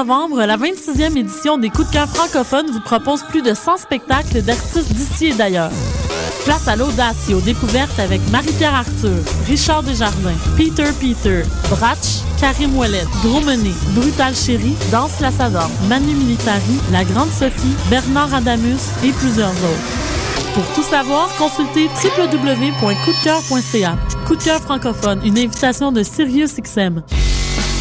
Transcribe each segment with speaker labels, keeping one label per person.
Speaker 1: 1er au 11 novembre, la 26e édition des Coups de cœur francophones vous propose plus de 100 spectacles d'artistes d'ici et d'ailleurs. Place à l'audace et aux découvertes avec Marie-Pierre Arthur, Richard Desjardins, Peter Peter, Bratch, Karim Ouellet, Dromené, Brutal Chéri, Danse la Manu Militari, La Grande Sophie, Bernard Adamus et plusieurs autres. Pour tout savoir, consultez www.coupdecoeur.ca. Coup de cœur francophone, une invitation de SiriusXM.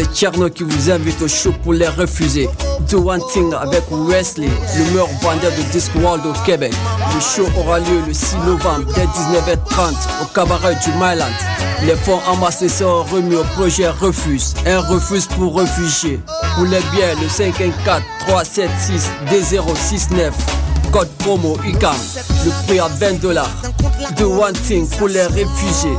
Speaker 2: C'est Tcherno qui vous invite au show pour les refuser. Do One Thing avec Wesley, le meilleur vendeur de Discworld au Québec. Le show aura lieu le 6 novembre dès 19h30 au cabaret du Myland. Les fonds amassés seront remis au projet Refuse, un refuse pour réfugiés. Pour les biens, le 514 376 D069. Code promo UCAM. Le prix à 20 dollars. Do One Thing pour les réfugiés.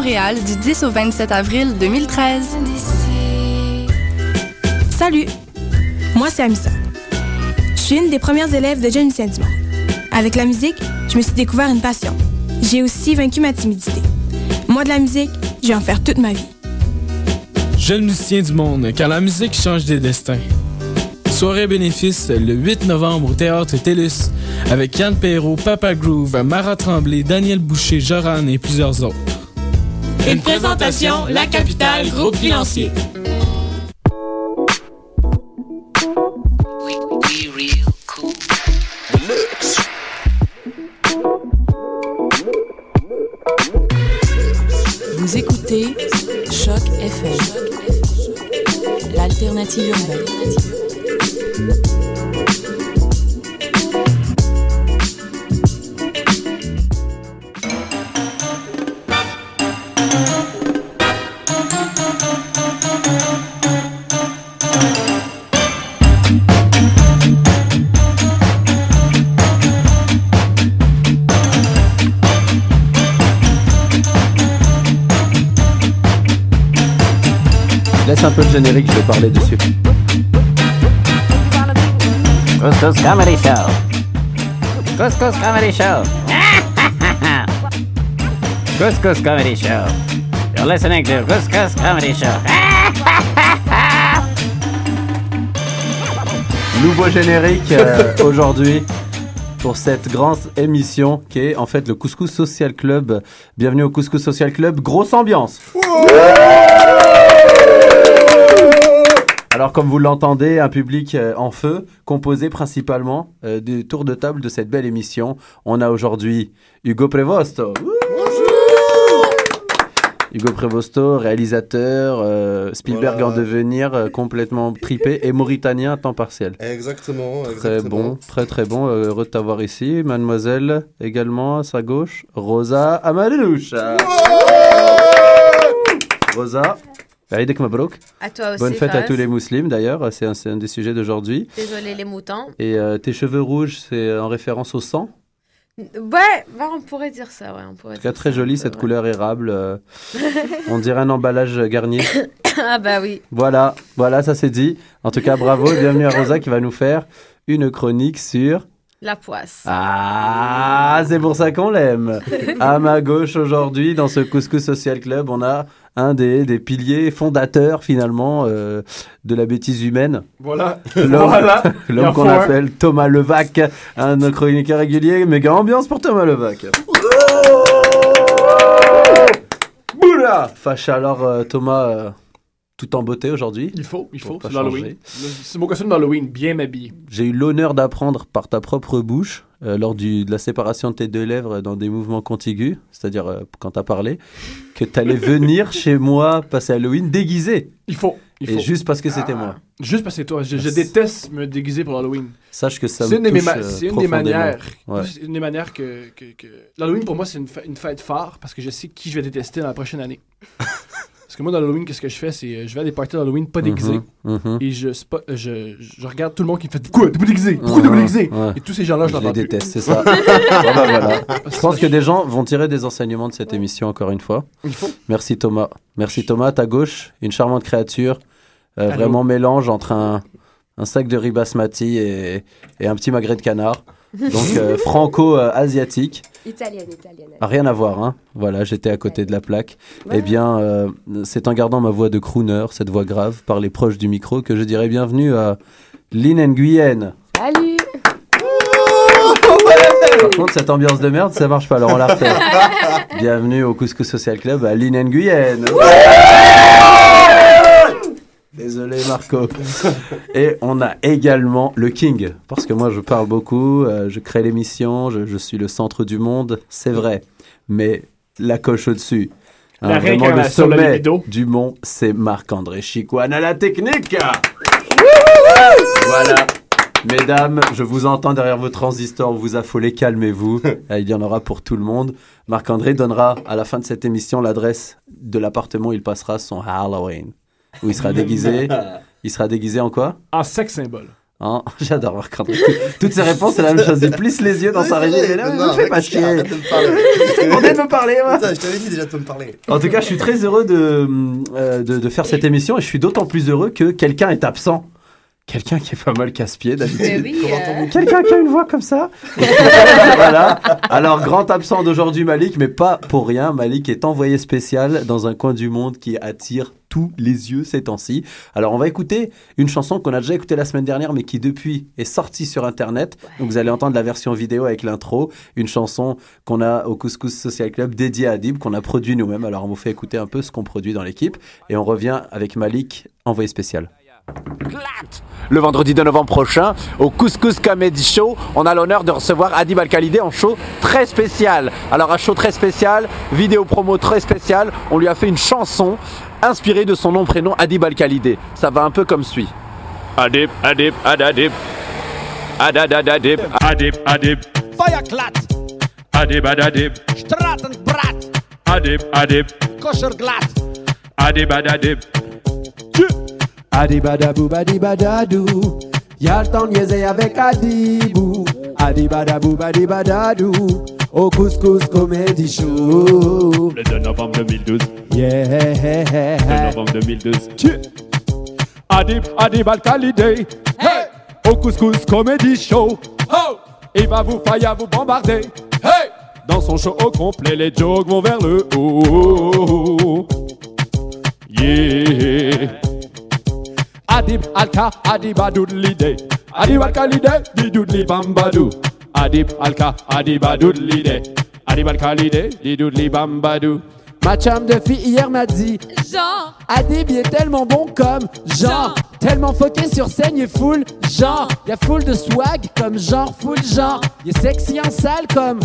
Speaker 3: du 10 au 27 avril 2013.
Speaker 4: Salut, moi c'est Amissa. Je suis une des premières élèves de Jeune Saint-Dumont. Avec la musique, je me suis découvert une passion. J'ai aussi vaincu ma timidité. Moi de la musique, je vais en faire toute ma vie.
Speaker 5: Jeune musicien du monde, car la musique change des destins. Soirée bénéfice le 8 novembre au Théâtre TELUS avec Yann Perrault, Papa Groove, Mara Tremblay, Daniel Boucher, Joran et plusieurs autres.
Speaker 1: Une présentation, La Capitale, groupe financier.
Speaker 6: Vous écoutez Choc FM, l'alternative urbaine.
Speaker 7: Laisse un peu le générique, je vais parler dessus.
Speaker 8: Couscous Comedy Show. Couscous Comedy Show. Couscous Comedy Show. You're listening to Couscous Comedy Show.
Speaker 7: Nouveau générique euh, aujourd'hui pour cette grande émission qui est en fait le Couscous Social Club. Bienvenue au Couscous Social Club. Grosse ambiance. Alors comme vous l'entendez, un public euh, en feu, composé principalement euh, du tour de table de cette belle émission. On a aujourd'hui Hugo Prevosto. Hugo Prevosto, réalisateur, euh, Spielberg
Speaker 9: Voilà.
Speaker 7: en devenir, euh, complètement tripé et mauritanien à temps partiel.
Speaker 9: Exactement,
Speaker 7: Très
Speaker 9: exactement.
Speaker 7: bon, très très bon. Heureux de t'avoir ici. Mademoiselle également à sa gauche. Rosa Amadeloucha. Rosa. Aïdek Mabrouk.
Speaker 10: À toi aussi,
Speaker 7: Bonne fête à tous les musulmans d'ailleurs, c'est un, des sujets d'aujourd'hui.
Speaker 10: Désolé les moutons.
Speaker 7: Et euh, tes cheveux rouges, c'est en référence au sang?
Speaker 9: Ouais, bah, on pourrait dire ça, ouais. On pourrait
Speaker 7: En tout cas, très jolie cette couleur érable. euh, on dirait un emballage Garnier.
Speaker 9: ah bah oui.
Speaker 7: Voilà, voilà, ça c'est dit. En tout cas, bravo. Bienvenue à Rosa qui va nous faire une chronique sur.
Speaker 9: La poisse.
Speaker 7: Ah, c'est pour ça qu'on l'aime. À ma gauche aujourd'hui, dans ce Couscous Social Club, on a un des, des piliers fondateurs finalement euh, de la bêtise humaine.
Speaker 10: Voilà.
Speaker 7: L'homme
Speaker 10: Voilà.
Speaker 7: Qu'on appelle Thomas Levac, un de nos chroniqueurs réguliers. Méga ambiance pour Thomas Levac. Boula Fâche alors euh, Thomas, euh, tout en beauté aujourd'hui.
Speaker 10: Il faut, il faut. C'est l'Halloween. C'est mon costume d'Halloween, bien m'habillé.
Speaker 7: J'ai eu l'honneur d'apprendre par ta propre bouche, euh, lors du, de la séparation de tes deux lèvres dans des mouvements contigus, c'est-à-dire euh, quand tu as parlé, que tu allais venir chez moi passer Halloween déguisé.
Speaker 10: Il faut. Il
Speaker 7: Et
Speaker 10: faut.
Speaker 7: juste parce que c'était moi.
Speaker 10: Juste parce que c'est toi. Je, je déteste me déguiser pour l'Halloween.
Speaker 7: Sache que ça
Speaker 10: C'est
Speaker 7: me
Speaker 10: une,
Speaker 7: touche, euh,
Speaker 10: c'est une des manières.
Speaker 7: Ouais.
Speaker 10: C'est une des manières que, que, que- l'Halloween pour moi c'est une, une fête phare parce que je sais qui je vais détester dans la prochaine année. parce que moi dans l'Halloween qu'est-ce que je fais? C'est euh, je vais à des parties d'Halloween pas déguisés
Speaker 7: Mhm, mhm.
Speaker 10: et je, spo- je je regarde tout le monde qui me fait quoi t'es pas déguisé? Pourquoi t'es pas
Speaker 7: Mhm,
Speaker 10: déguisé?
Speaker 7: ouais.
Speaker 10: et tous ces gens là je
Speaker 7: Je les déteste, c'est ça. Ah voilà. Je pense que des gens vont tirer des enseignements de cette émission encore une fois.
Speaker 10: Il faut.
Speaker 7: Merci Thomas. Merci Thomas. À ta gauche, une charmante créature, euh, vraiment mélange entre un, un sac de riz basmati et, et un petit magret de canard. Donc euh, franco-asiatique.
Speaker 11: Italienne, italienne.
Speaker 7: Rien à voir, hein. Voilà, j'étais à côté de la plaque.
Speaker 11: Ouais.
Speaker 7: Eh bien, euh, c'est en gardant ma voix de crooner, cette voix grave, par les proches du micro, que je dirais bienvenue à Lynn Nguyen.
Speaker 11: Salut
Speaker 7: Par contre, cette ambiance de merde, ça marche pas. Alors on la refait. Bienvenue au Couscous Social Club à Lynn Nguyen. Désolé Marco. Et on a également le King, parce que moi je parle beaucoup, euh, je crée l'émission, je, je suis le centre du monde, c'est vrai. Mais la coche au-dessus, hein,
Speaker 10: La
Speaker 7: vraiment le
Speaker 10: réincarnation de la
Speaker 7: sommet
Speaker 10: libido.
Speaker 7: du mont, c'est Marc-André Chicoine à la technique. Voilà. Mesdames, je vous entends derrière vos transistors, vous affolez, calmez-vous. Euh, Il y en aura pour tout le monde. Marc-André donnera à la fin de cette émission l'adresse de l'appartement où il passera son Halloween. Où il sera déguisé. Il sera déguisé en quoi?
Speaker 10: En sexe symbole
Speaker 7: Hein J'adore Marc-André. Toutes ses réponses, c'est la même chose. Il plisse les yeux dans sa régie. Mais là, ne fais pas chier. On vient de me parler, moi.
Speaker 12: Putain, je t'avais dit déjà de me parler.
Speaker 7: En tout cas, je suis très heureux de, euh, de, de faire cette émission et je suis d'autant plus heureux que quelqu'un est absent. Quelqu'un qui est pas mal casse-pied d'habitude.
Speaker 11: oui, euh,
Speaker 7: Quelqu'un qui a une voix comme ça Voilà. Alors, grand absent d'aujourd'hui, Malik, mais pas pour rien. Malik est envoyé spécial dans un coin du monde qui attire tous les yeux ces temps-ci. Alors, on va écouter une chanson qu'on a déjà écoutée la semaine dernière, mais qui depuis est sortie sur Internet. Donc, vous allez entendre la version vidéo avec l'intro. Une chanson qu'on a au Couscous Social Club dédiée à Adib, qu'on a produit nous-mêmes. Alors, on vous fait écouter un peu ce qu'on produit dans l'équipe. Et on revient avec Malik, envoyé spécial.
Speaker 13: Le vendredi de novembre prochain, au Couscous Comedy Show, on a l'honneur de recevoir Adib Al-Khalidé en show très spécial. Alors un show très spécial, vidéo promo très spéciale, on lui a fait une chanson inspirée de son nom prénom Adib Al-Khalidé. Ça va un peu comme suit. Adib, Adib, Adadib. Adadadadib. Adib, Adib.
Speaker 14: Feuerklat,
Speaker 13: Adib, Adadib.
Speaker 14: Stratenbrat,
Speaker 13: Adib, Adib.
Speaker 14: Koscherglatt.
Speaker 13: Adib, Adadib.
Speaker 15: Adibadabou badibadadou Y'a le temps de niaiser avec Adibou Adibadabou badibadadou Au couscous comedy show
Speaker 13: Le 2 novembre 2012.
Speaker 15: Yeah
Speaker 13: 2 novembre 2012.
Speaker 15: Adib, Adib Al-Khalidé Hey. Au couscous comedy show Oh Il va vous faillir vous bombarder. Hey. Dans son show au complet, les jokes vont vers le haut. Yeah Adib Alka, Adib Adoudlide. Adib Alka Lide, Didoudli Bambadou. Adib Alka, Adib Adoudlide. Adib Alka Lide, Didoudli Bambadou. Ma chum de fille hier m'a dit
Speaker 16: Genre.
Speaker 15: Adib il est tellement bon comme genre. Tellement foqué sur scène il est full genre. Y'a full de swag comme genre full genre. Il est sexy en salle comme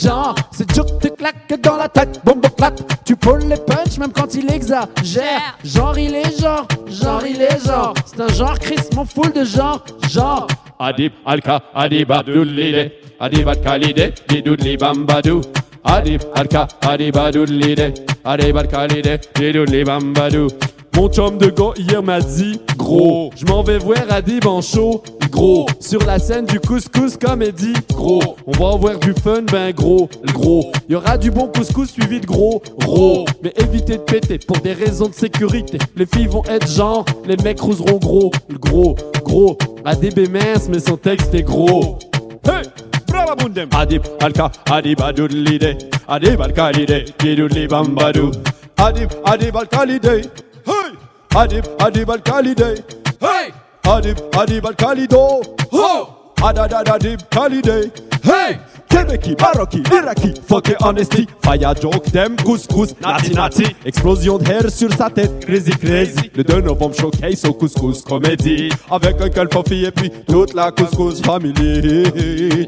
Speaker 15: genre. C'est dur te claque dans la tête Bon bon clap. Tu pulls les punch même quand il exagère. Genre il est genre Genre il est genre. C'est un genre Chris mon full de genre Genre. Adib Alka Adib Abdoulide Adib Al-Khalide Didoudli Bambadou Adib Alka Adib Adoudlide Adib Al-Khalide Didoudli Bambadou mon chum de gars hier m'a dit Gros, je m'en vais voir Adib en show gros. Sur la scène du couscous comédie, gros. On va avoir du fun, ben gros, gros. Y aura du bon couscous suivi de gros, gros. Mais évitez de péter pour des raisons de sécurité. Les filles vont être genre, les mecs rouseront gros, gros, gros. ADB mince, mais son texte est gros. Hey! Brava bundem! Adib, alka, adib, adoudlide. Adib, alkalide, didoudli bambadou. Adib, adib, alkalide. Hey! Adib, adib, alkalide. Hey! Adib, adib, alkalido. Ho! Adadadadib, kalide. Hey! Québécois, Marocain, Iraki, fuck et honesty, fire joke, them couscous, nati nati, explosion de hair sur sa tête, crazy crazy, le 2 novembre showcase au couscous comédie, avec un calfofi et puis toute la couscous family.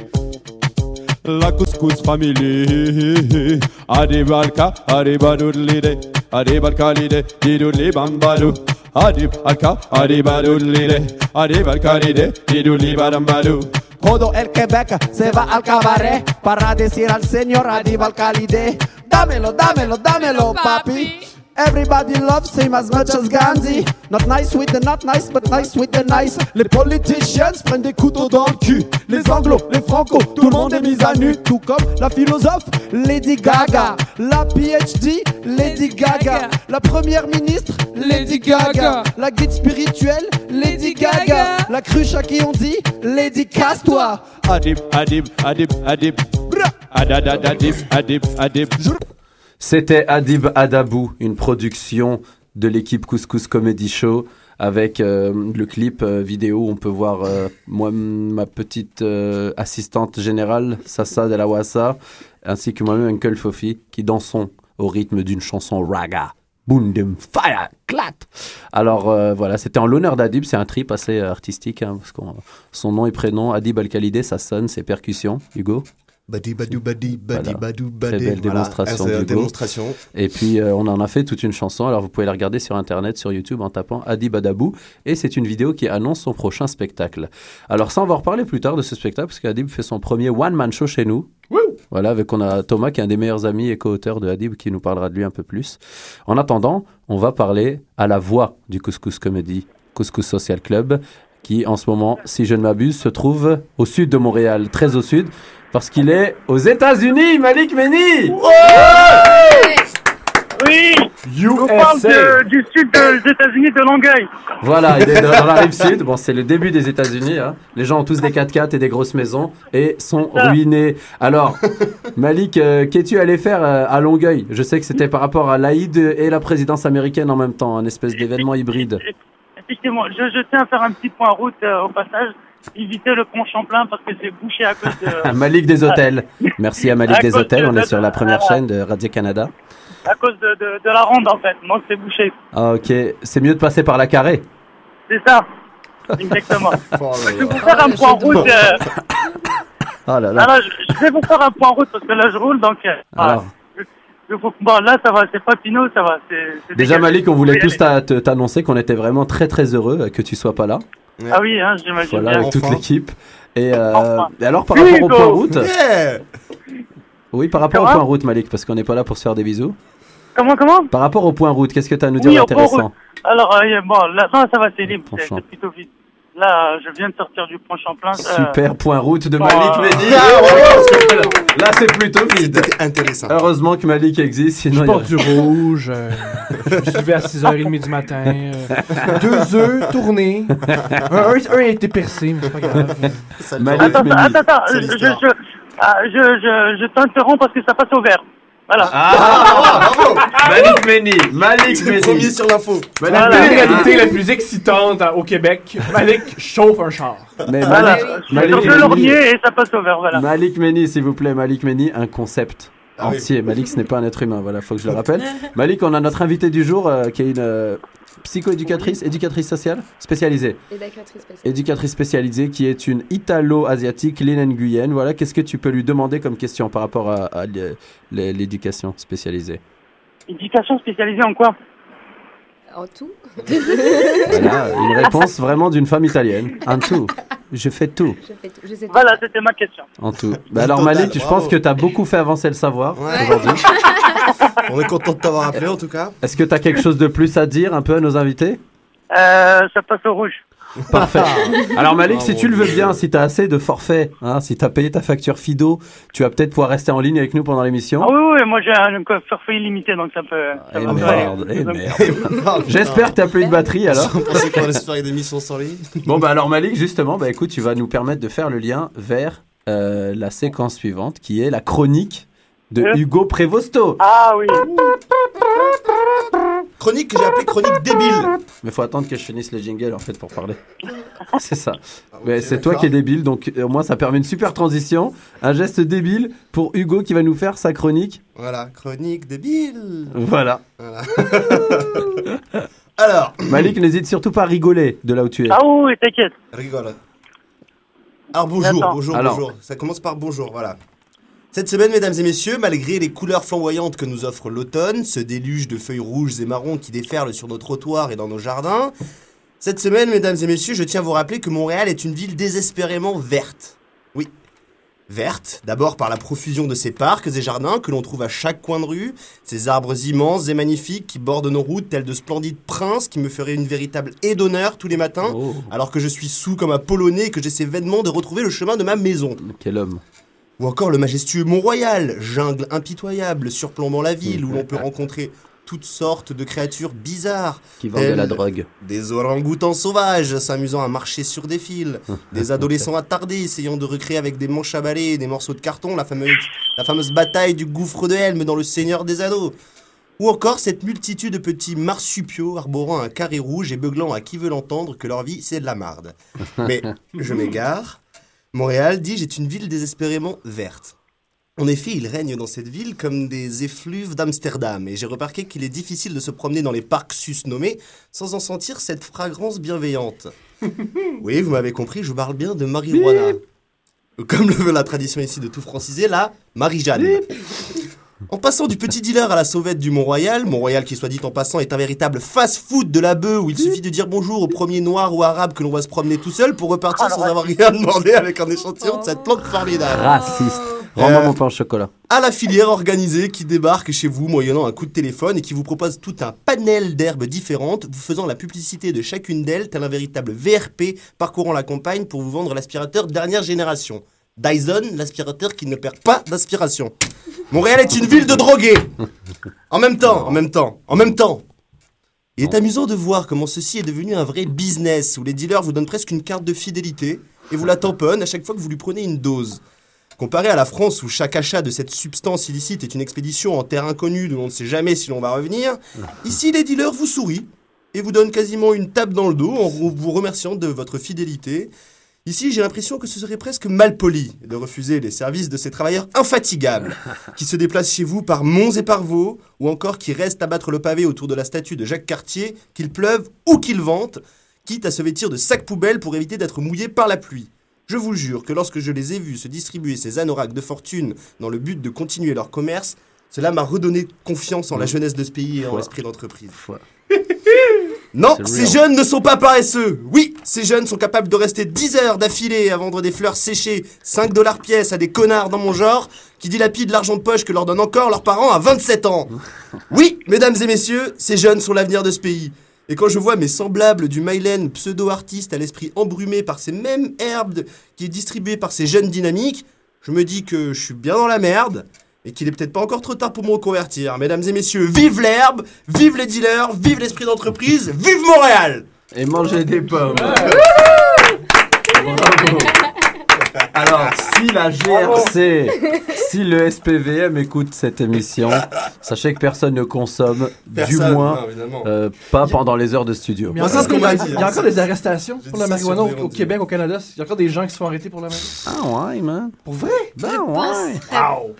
Speaker 15: La couscous family. Adibalka, adibadoudlide, adibalkalide, didoudli bambadou. Adib, alka, adibadoudlide, adibalkalide, didoudli badambadou.
Speaker 14: Todo el Quebec se va al cabaret para decir al señor Adib Alcalide, dámelo, dámelo, dámelo, papi. Everybody loves him as much as Gandhi. Not nice with the not nice, but nice with the nice. Les politicians prennent des couteaux dans le cul. Les anglos, les franco, tout le monde est mis à nu. Tout comme la philosophe Lady Gaga. La PhD, Lady Gaga. La première ministre, Lady Gaga. La guide spirituelle, Lady Gaga. La cruche à qui on dit, Lady casse-toi.
Speaker 15: Adib, adib, adib, adib. Adadadadib, adib, adib.
Speaker 7: C'était Adib Adabou, une production de l'équipe Couscous Comedy Show avec euh, le clip euh, vidéo. On peut voir euh, moi, ma petite euh, assistante générale, Sassa de la Wassa, ainsi que moi-même, Uncle Fofi, qui dansons au rythme d'une chanson raga. Boom, fire, clat. Alors euh, voilà, c'était en l'honneur d'Adib, c'est un trip assez artistique, hein, parce que son nom et prénom, Adib Al-Khalidé, ça sonne, c'est percussions. Hugo?
Speaker 11: Badi badou badi badi
Speaker 7: Voilà.
Speaker 11: badou
Speaker 7: Très belle
Speaker 11: Voilà.
Speaker 7: démonstration.
Speaker 11: Démonstration.
Speaker 7: Et puis euh, on en a fait toute une chanson. Alors vous pouvez la regarder sur internet, sur YouTube en tapant Adi Badabou. Et c'est une vidéo qui annonce son prochain spectacle. Alors ça, on va en reparler plus tard de ce spectacle parce qu'Adib fait son premier one man show chez nous. Voilà, avec on a Thomas qui est un des meilleurs amis et co-auteur de Adib qui nous parlera de lui un peu plus. En attendant, on va parler à la voix du Couscous Comedy, Couscous Social Club, qui en ce moment, si je ne m'abuse, se trouve au sud de Montréal, très au sud, parce qu'il est aux États-Unis, Malik Meni.
Speaker 12: Oui, je vous parle de- du sud des États-Unis, de Longueuil.
Speaker 7: Voilà, il est dans dans la rive sud. Bon, c'est le début des États-Unis. hein. Les gens ont tous des 4x4 et des grosses maisons et sont ruinés. Alors, Malik, euh, qu'es-tu allé faire euh, à Longueuil? Je sais que c'était par rapport à l'Aïd et la présidence américaine en même temps, un espèce d'événement hybride.
Speaker 12: Effectivement, je, je tiens à faire un petit point route euh, au passage. Éviter le pont Champlain parce que c'est bouché à cause de,
Speaker 7: Malik des hôtels. Merci à Malik
Speaker 12: À
Speaker 7: des hôtels.
Speaker 12: de-
Speaker 7: On est sur la première
Speaker 12: voilà.
Speaker 7: chaîne de Radio-Canada.
Speaker 12: à cause de, de, de la ronde en fait. Donc c'est bouché.
Speaker 7: Ah, ok, c'est mieux de passer par la carré.
Speaker 12: C'est ça. Exactement.
Speaker 7: Oh
Speaker 12: je vais vous faire un point route. euh,
Speaker 7: Oh là là.
Speaker 12: alors, je, je vais vous faire un point route parce que là je roule donc. euh, voilà.
Speaker 7: Alors,
Speaker 12: bon là ça va, c'est pas Pinot, ça va.
Speaker 7: déjà. Malik, on voulait tous t'annoncer qu'on était vraiment très très heureux que tu sois pas là.
Speaker 12: Ah oui, hein, j'imagine
Speaker 7: Voilà,
Speaker 12: bien.
Speaker 7: avec toute l'équipe. Et, euh,
Speaker 12: Enfin.
Speaker 7: et alors, par rapport au point route?
Speaker 12: Yeah.
Speaker 7: Oui, par rapport au point route, Malik, parce qu'on n'est pas là pour se faire des bisous.
Speaker 12: Comment, comment?
Speaker 7: Par rapport au point route, qu'est-ce que tu as à nous dire
Speaker 12: Oui,
Speaker 7: d'intéressant?
Speaker 12: Alors, euh, bon, là, non, ça va, c'est libre, c'est plutôt vite. Là, je viens de sortir du pont Champlain. euh,
Speaker 7: Super point route de Malik
Speaker 12: euh,
Speaker 7: Mehdi.
Speaker 12: ah, ouais.
Speaker 7: Là, c'est plutôt vide.
Speaker 11: intéressant.
Speaker 7: Heureusement que Malik existe, sinon.
Speaker 10: Je porte
Speaker 7: aurait-
Speaker 10: du rouge. euh, je me suis levé à 6h30 du matin. euh, deux œufs tournés. Un, un- un a été percé, mais c'est pas grave.
Speaker 12: Attends, attends, attends, je, je, je, ah, je, je, je t'interromps parce que ça passe au vert. Voilà.
Speaker 7: Ah, Malik Mehdi, Malik Mehdi.
Speaker 11: premier sur l'info.
Speaker 10: La
Speaker 7: Malik Mehdi.
Speaker 10: réalité la plus excitante euh, au Québec, Malik chauffe un char.
Speaker 7: Mais
Speaker 12: Voilà.
Speaker 7: Malik, Malik
Speaker 12: sur le
Speaker 7: Mehdi-
Speaker 12: laurier et ça passe au vert, voilà.
Speaker 7: Malik Meni, s'il vous plaît, Malik Meni, un concept
Speaker 11: Ah oui.
Speaker 7: entier. Malik, ce n'est pas un être humain, voilà, faut que je le rappelle. Malik, on a notre invité du jour euh, qui est une euh, psychoéducatrice, éducatrice sociale spécialisée.
Speaker 9: Éducatrice spéciale.
Speaker 7: Éducatrice spécialisée qui est une italo-asiatique, Linen Guyenne. Voilà, qu'est-ce que tu peux lui demander comme question par rapport à, à l'é- l'éducation spécialisée?
Speaker 12: Éducation spécialisée en quoi?
Speaker 9: En tout
Speaker 7: Voilà, une réponse vraiment d'une femme italienne. En tout. Je fais tout.
Speaker 9: Je fais tout. Je sais tout.
Speaker 12: Voilà, c'était ma question.
Speaker 7: En tout. Bah alors
Speaker 11: Total,
Speaker 7: Malik, je
Speaker 11: bravo.
Speaker 7: pense que tu as beaucoup fait avancer le savoir
Speaker 11: Ouais.
Speaker 7: aujourd'hui.
Speaker 11: On est content de t'avoir appelé en tout cas.
Speaker 7: Est-ce que tu as quelque chose de plus à dire un peu à nos invités?
Speaker 12: Euh, ça passe au rouge.
Speaker 7: Parfait. Alors Malik,
Speaker 11: Ah,
Speaker 7: si
Speaker 11: mon
Speaker 7: tu le veux bien, si tu as assez de forfait, hein, si tu as payé ta facture Fido, tu vas peut-être pouvoir rester en ligne avec nous pendant l'émission.
Speaker 12: Ah oui, oui, moi j'ai un forfait illimité, donc ça peut. Ça
Speaker 7: Eh merde, eh merde. J'espère que t'as plus de batterie alors.
Speaker 11: On pensait qu'on allait se faire une émission sans ligne.
Speaker 7: Bon bah alors Malik, justement, bah écoute, tu vas nous permettre de faire le lien vers euh, la séquence suivante, qui est la chronique de
Speaker 12: Euh.
Speaker 7: Hugo Prévosto.
Speaker 12: Ah oui.
Speaker 11: Chronique que j'ai appelée chronique débile.
Speaker 7: Mais faut attendre que je finisse le jingle en fait pour parler. C'est ça. Mais c'est toi qui es débile, donc euh, au moins ça permet une super transition. Un geste débile pour Hugo qui va nous faire sa chronique.
Speaker 11: Voilà, chronique débile.
Speaker 7: Voilà.
Speaker 11: Voilà. Alors,
Speaker 7: Malik, n'hésite surtout pas à rigoler de là où tu es.
Speaker 12: Ah oui, t'inquiète.
Speaker 11: rigole. Alors bonjour, bonjour,
Speaker 7: Alors.
Speaker 11: bonjour. Ça commence par bonjour, voilà. Cette semaine, mesdames et messieurs, malgré les couleurs flamboyantes que nous offre l'automne, ce déluge de feuilles rouges et marrons qui déferlent sur nos trottoirs et dans nos jardins, cette semaine, mesdames et messieurs, je tiens à vous rappeler que Montréal est une ville désespérément verte. Oui. Verte, d'abord par la profusion de ses parcs et jardins que l'on trouve à chaque coin de rue, ces arbres immenses et magnifiques qui bordent nos routes tels de splendides princes qui me feraient une véritable aide d'honneur tous les matins,
Speaker 7: Oh,
Speaker 11: alors que je suis sous comme un polonais et que j'essaie vainement de retrouver le chemin de ma maison.
Speaker 7: quel homme.
Speaker 11: Ou encore le majestueux Mont-Royal, jungle impitoyable surplombant la ville où l'on peut rencontrer toutes sortes de créatures bizarres.
Speaker 7: Qui vendent de la drogue.
Speaker 11: Des orang-outans sauvages s'amusant à marcher sur des fils. des adolescents attardés essayant de recréer avec des manches à balai et des morceaux de carton la fameuse, la fameuse bataille du gouffre de Helm dans Le Seigneur des Anneaux. Ou encore cette multitude de petits marsupiaux arborant un carré rouge et beuglant à qui veut l'entendre que leur vie c'est de la marde. Mais je m'égare. Montréal, dis-je, est une ville désespérément verte. En effet, il règne dans cette ville comme des effluves d'Amsterdam, et j'ai remarqué qu'il est difficile de se promener dans les parcs susnommés sans en sentir cette fragrance bienveillante. Oui, vous m'avez compris, je parle bien de marijuana. Comme le veut la tradition ici de tout franciser, la Marie-Jeanne. En passant du petit dealer à la sauvette du Mont-Royal, Mont-Royal qui soit dit en passant est un véritable fast-food de la bœuf où il suffit de dire bonjour au premier noir ou arabe que l'on va se promener tout seul pour repartir sans avoir rien demandé avec un échantillon de cette plante formidable.
Speaker 7: Raciste. Rends-moi
Speaker 11: Euh,
Speaker 7: mon pain au chocolat.
Speaker 11: à la filière organisée qui débarque chez vous moyennant un coup de téléphone et qui vous propose tout un panel d'herbes différentes, vous faisant la publicité de chacune d'elles, tel un véritable VRP parcourant la campagne pour vous vendre l'aspirateur dernière génération. Dyson, l'aspirateur qui ne perd pas d'aspiration. Montréal est une ville de drogués. En même temps, en même temps, en même temps. Il est amusant de voir comment ceci est devenu un vrai business où les dealers vous donnent presque une carte de fidélité et vous la tamponnent à chaque fois que vous lui prenez une dose. Comparé à la France où chaque achat de cette substance illicite est une expédition en terre inconnue d'où on ne sait jamais si l'on va revenir, ici les dealers vous sourient et vous donnent quasiment une tape dans le dos en vous remerciant de votre fidélité. Ici, j'ai l'impression que ce serait presque mal poli de refuser les services de ces travailleurs infatigables qui se déplacent chez vous par monts et par vaux ou encore qui restent à battre le pavé autour de la statue de Jacques Cartier, qu'il pleuve ou qu'il vente, quitte à se vêtir de sacs poubelles pour éviter d'être mouillés par la pluie. Je vous jure que lorsque je les ai vus se distribuer ces anoraks de fortune dans le but de continuer leur commerce, cela m'a redonné confiance en la jeunesse de ce pays et en l'esprit d'entreprise. Non, ces jeunes ne sont pas paresseux. Oui, ces jeunes sont capables de rester 10 heures d'affilée à vendre des fleurs séchées 5 dollars pièce à des connards dans mon genre qui dilapident l'argent de poche que leur donnent encore leurs parents à 27 ans. Oui, mesdames et messieurs, ces jeunes sont l'avenir de ce pays. Et quand je vois mes semblables du Mylène pseudo-artiste à l'esprit embrumé par ces mêmes herbes qui est distribué par ces jeunes dynamiques, je me dis que je suis bien dans la merde et qu'il est peut-être pas encore trop tard pour me reconvertir. Mesdames et messieurs, vive l'herbe, vive les dealers, vive l'esprit d'entreprise, vive Montréal
Speaker 7: Et manger des pommes. Bravo. Alors, si la GRC, si le SPVM écoute cette émission, sachez que personne ne consomme, du moins,
Speaker 11: non,
Speaker 7: euh, pas pendant les heures de studio.
Speaker 10: Mais il y a encore-
Speaker 11: qu'on m'a dit,
Speaker 10: Il y a encore des arrestations pour la marijuana au, au. Québec, au Canada. Il y a encore des gens qui se font arrêter pour la marijuana.
Speaker 7: Ah ouais, man.
Speaker 10: Pour vrai?
Speaker 7: Ben ouais.
Speaker 10: Wow.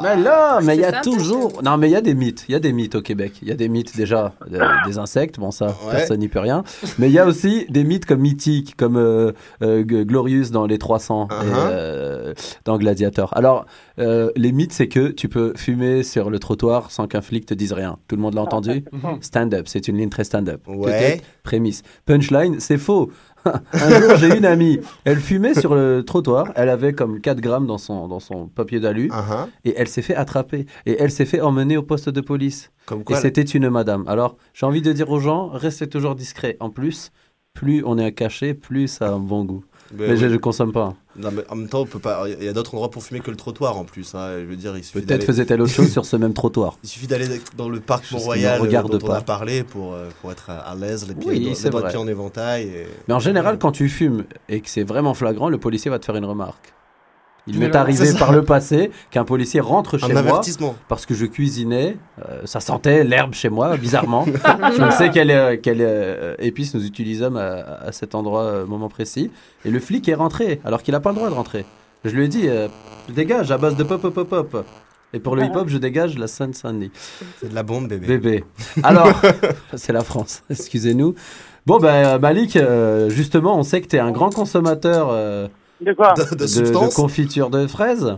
Speaker 7: Mais là, mais il y a
Speaker 9: ça,
Speaker 7: toujours. Non, mais il y a des mythes. Il y a des mythes au Québec. Il y a des mythes déjà euh, des insectes. Bon, ça,
Speaker 11: Ouais.
Speaker 7: personne n'y peut rien. Mais il y a aussi des mythes comme mythiques, comme euh, euh, Glorious dans les 300 et,
Speaker 11: Uh-huh.
Speaker 7: euh, dans Gladiator. Alors, euh, les mythes, c'est que tu peux fumer sur le trottoir sans qu'un flic te dise rien. Tout le monde l'a entendu? Stand-up, c'est une ligne très stand-up.
Speaker 11: Ouais.
Speaker 7: Ok Prémisse. Punchline, c'est faux. Un jour, j'ai une amie. Elle fumait sur le trottoir. Elle avait comme 4 grammes dans son, dans son papier d'alu.
Speaker 11: Uh-huh.
Speaker 7: Et elle s'est fait attraper. Et elle s'est fait emmener au poste de police.
Speaker 11: Comme
Speaker 7: Et
Speaker 11: quoi,
Speaker 7: c'était une madame. Alors, j'ai envie de dire aux gens, restez toujours discrets. En plus, plus on est à cacher, plus ça a un bon goût.
Speaker 11: Mais
Speaker 7: Mais je ne consomme pas.
Speaker 11: Non, mais en même temps, on peut pas. Il y a d'autres endroits pour fumer que le trottoir en plus. hein. Je veux dire,
Speaker 7: Peut-être faisait-elle autre chose sur ce même trottoir.
Speaker 11: Il suffit d'aller dans le parc Mont-Royal dont on a
Speaker 7: pas.
Speaker 11: parlé pour, euh, pour être à, l'aise, les pieds,
Speaker 7: Oui,
Speaker 11: les doigts-
Speaker 7: c'est
Speaker 11: les doigts de
Speaker 7: vrai.
Speaker 11: pied en éventail. Et...
Speaker 7: Mais en général, quand tu fumes et que c'est vraiment flagrant, le policier va te faire une remarque. Il m'est arrivé par le passé qu'un policier rentre
Speaker 11: Un
Speaker 7: chez moi
Speaker 11: avertissement.
Speaker 7: parce que je cuisinais. euh, ça sentait l'herbe chez moi, bizarrement. je ne sais quelle, euh, quelle euh, épice nous utilisons à, à cet endroit, euh, moment précis. Et le flic est rentré alors qu'il n'a pas le droit de rentrer. Je lui ai dit, euh, dégage à base de pop, pop, pop, pop. Et pour le hip-hop, je dégage la Seine-Saint-Denis.
Speaker 11: C'est de la bombe, bébé.
Speaker 7: Bébé. Alors, c'est la France, excusez-nous. Bon, ben Malik, euh, justement, on sait que tu es un grand consommateur euh,
Speaker 12: De quoi
Speaker 11: De- de substances
Speaker 7: confiture de fraises.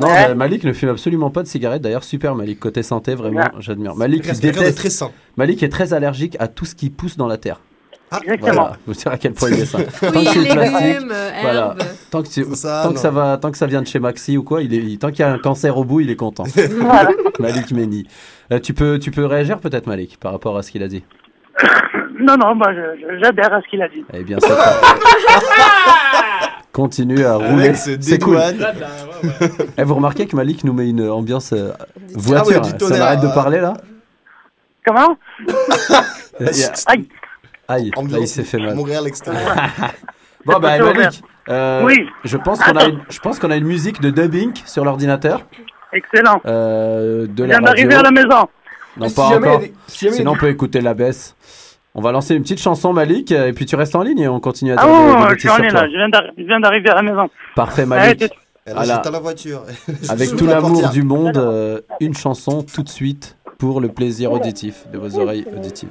Speaker 7: Non,
Speaker 12: Ouais.
Speaker 7: Malik ne fume absolument pas de cigarettes. D'ailleurs, super Malik, côté santé, vraiment,
Speaker 12: Ouais.
Speaker 7: j'admire. Malik,
Speaker 11: de
Speaker 7: déteste.
Speaker 11: très sain.
Speaker 7: Malik est très allergique à tout ce qui pousse dans la terre.
Speaker 12: Exactement.
Speaker 7: Voilà, vous dire à quel point il est sain.
Speaker 9: Fruits,
Speaker 7: tant que le plastique,
Speaker 9: légumes, euh,
Speaker 7: voilà.
Speaker 9: herbes.
Speaker 7: Tant que, c'est-
Speaker 11: Ça,
Speaker 7: tant que ça va, tant que ça vient de chez Maxi ou quoi, il est, il- tant qu'il y a un cancer au bout, il est content.
Speaker 12: Voilà.
Speaker 7: Malik Méni. Euh, tu peux, tu peux réagir peut-être Malik par rapport à ce qu'il a dit?
Speaker 12: Non, non, bah, je- j'adhère à ce qu'il a dit.
Speaker 7: Eh bien, c'est parfait. Continue à rouler. C'est cool.
Speaker 11: dédouane.
Speaker 7: Eh, vous remarquez que Malik nous met une ambiance euh, voiture.
Speaker 11: Ah ouais, tonnerre,
Speaker 7: ça arrête de parler là
Speaker 12: Comment Aïe.
Speaker 7: Aïe, là, il s'est fait mal.
Speaker 11: Montréal extérieur.
Speaker 7: Bon, bah. Malik, euh,
Speaker 12: Oui.
Speaker 7: je pense qu'on a, une- je pense qu'on a une musique de dubbing sur l'ordinateur.
Speaker 12: Excellent.
Speaker 7: Euh, de
Speaker 12: Je viens d'arriver à la maison.
Speaker 7: Non, pas encore.
Speaker 10: des- si
Speaker 7: Sinon, on peut écouter la baisse. On va lancer une petite chanson, Malik, euh, et puis tu restes en ligne et on continue à
Speaker 12: Ah
Speaker 7: dire des- des
Speaker 12: ouais, je suis en ligne là. Je viens d'arriver à la maison.
Speaker 7: Parfait, Malik.
Speaker 11: Elle à la voiture.
Speaker 7: Avec tout
Speaker 11: la
Speaker 7: l'amour du monde, euh, une chanson tout de suite pour le plaisir auditif de vos oreilles auditives.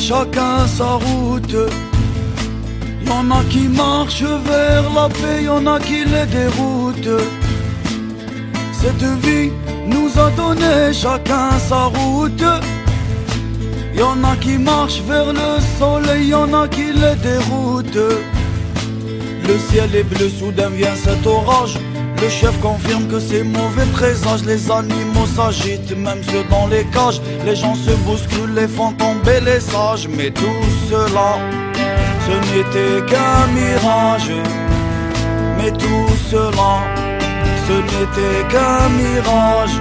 Speaker 16: Chacun sa route. Y en a qui marchent vers la paix, y en a qui les déroutent. Cette vie nous a donné chacun sa route. Y en a qui marchent vers le soleil, y en a qui les déroutent. Le ciel est bleu, soudain vient cet orage. Le chef confirme que c'est mauvais présage. Les animaux s'agitent, même ceux dans les cages. Les gens se bousculent, les font tomber les sages. Mais tout cela, ce n'était qu'un mirage. Mais tout cela, ce n'était qu'un mirage.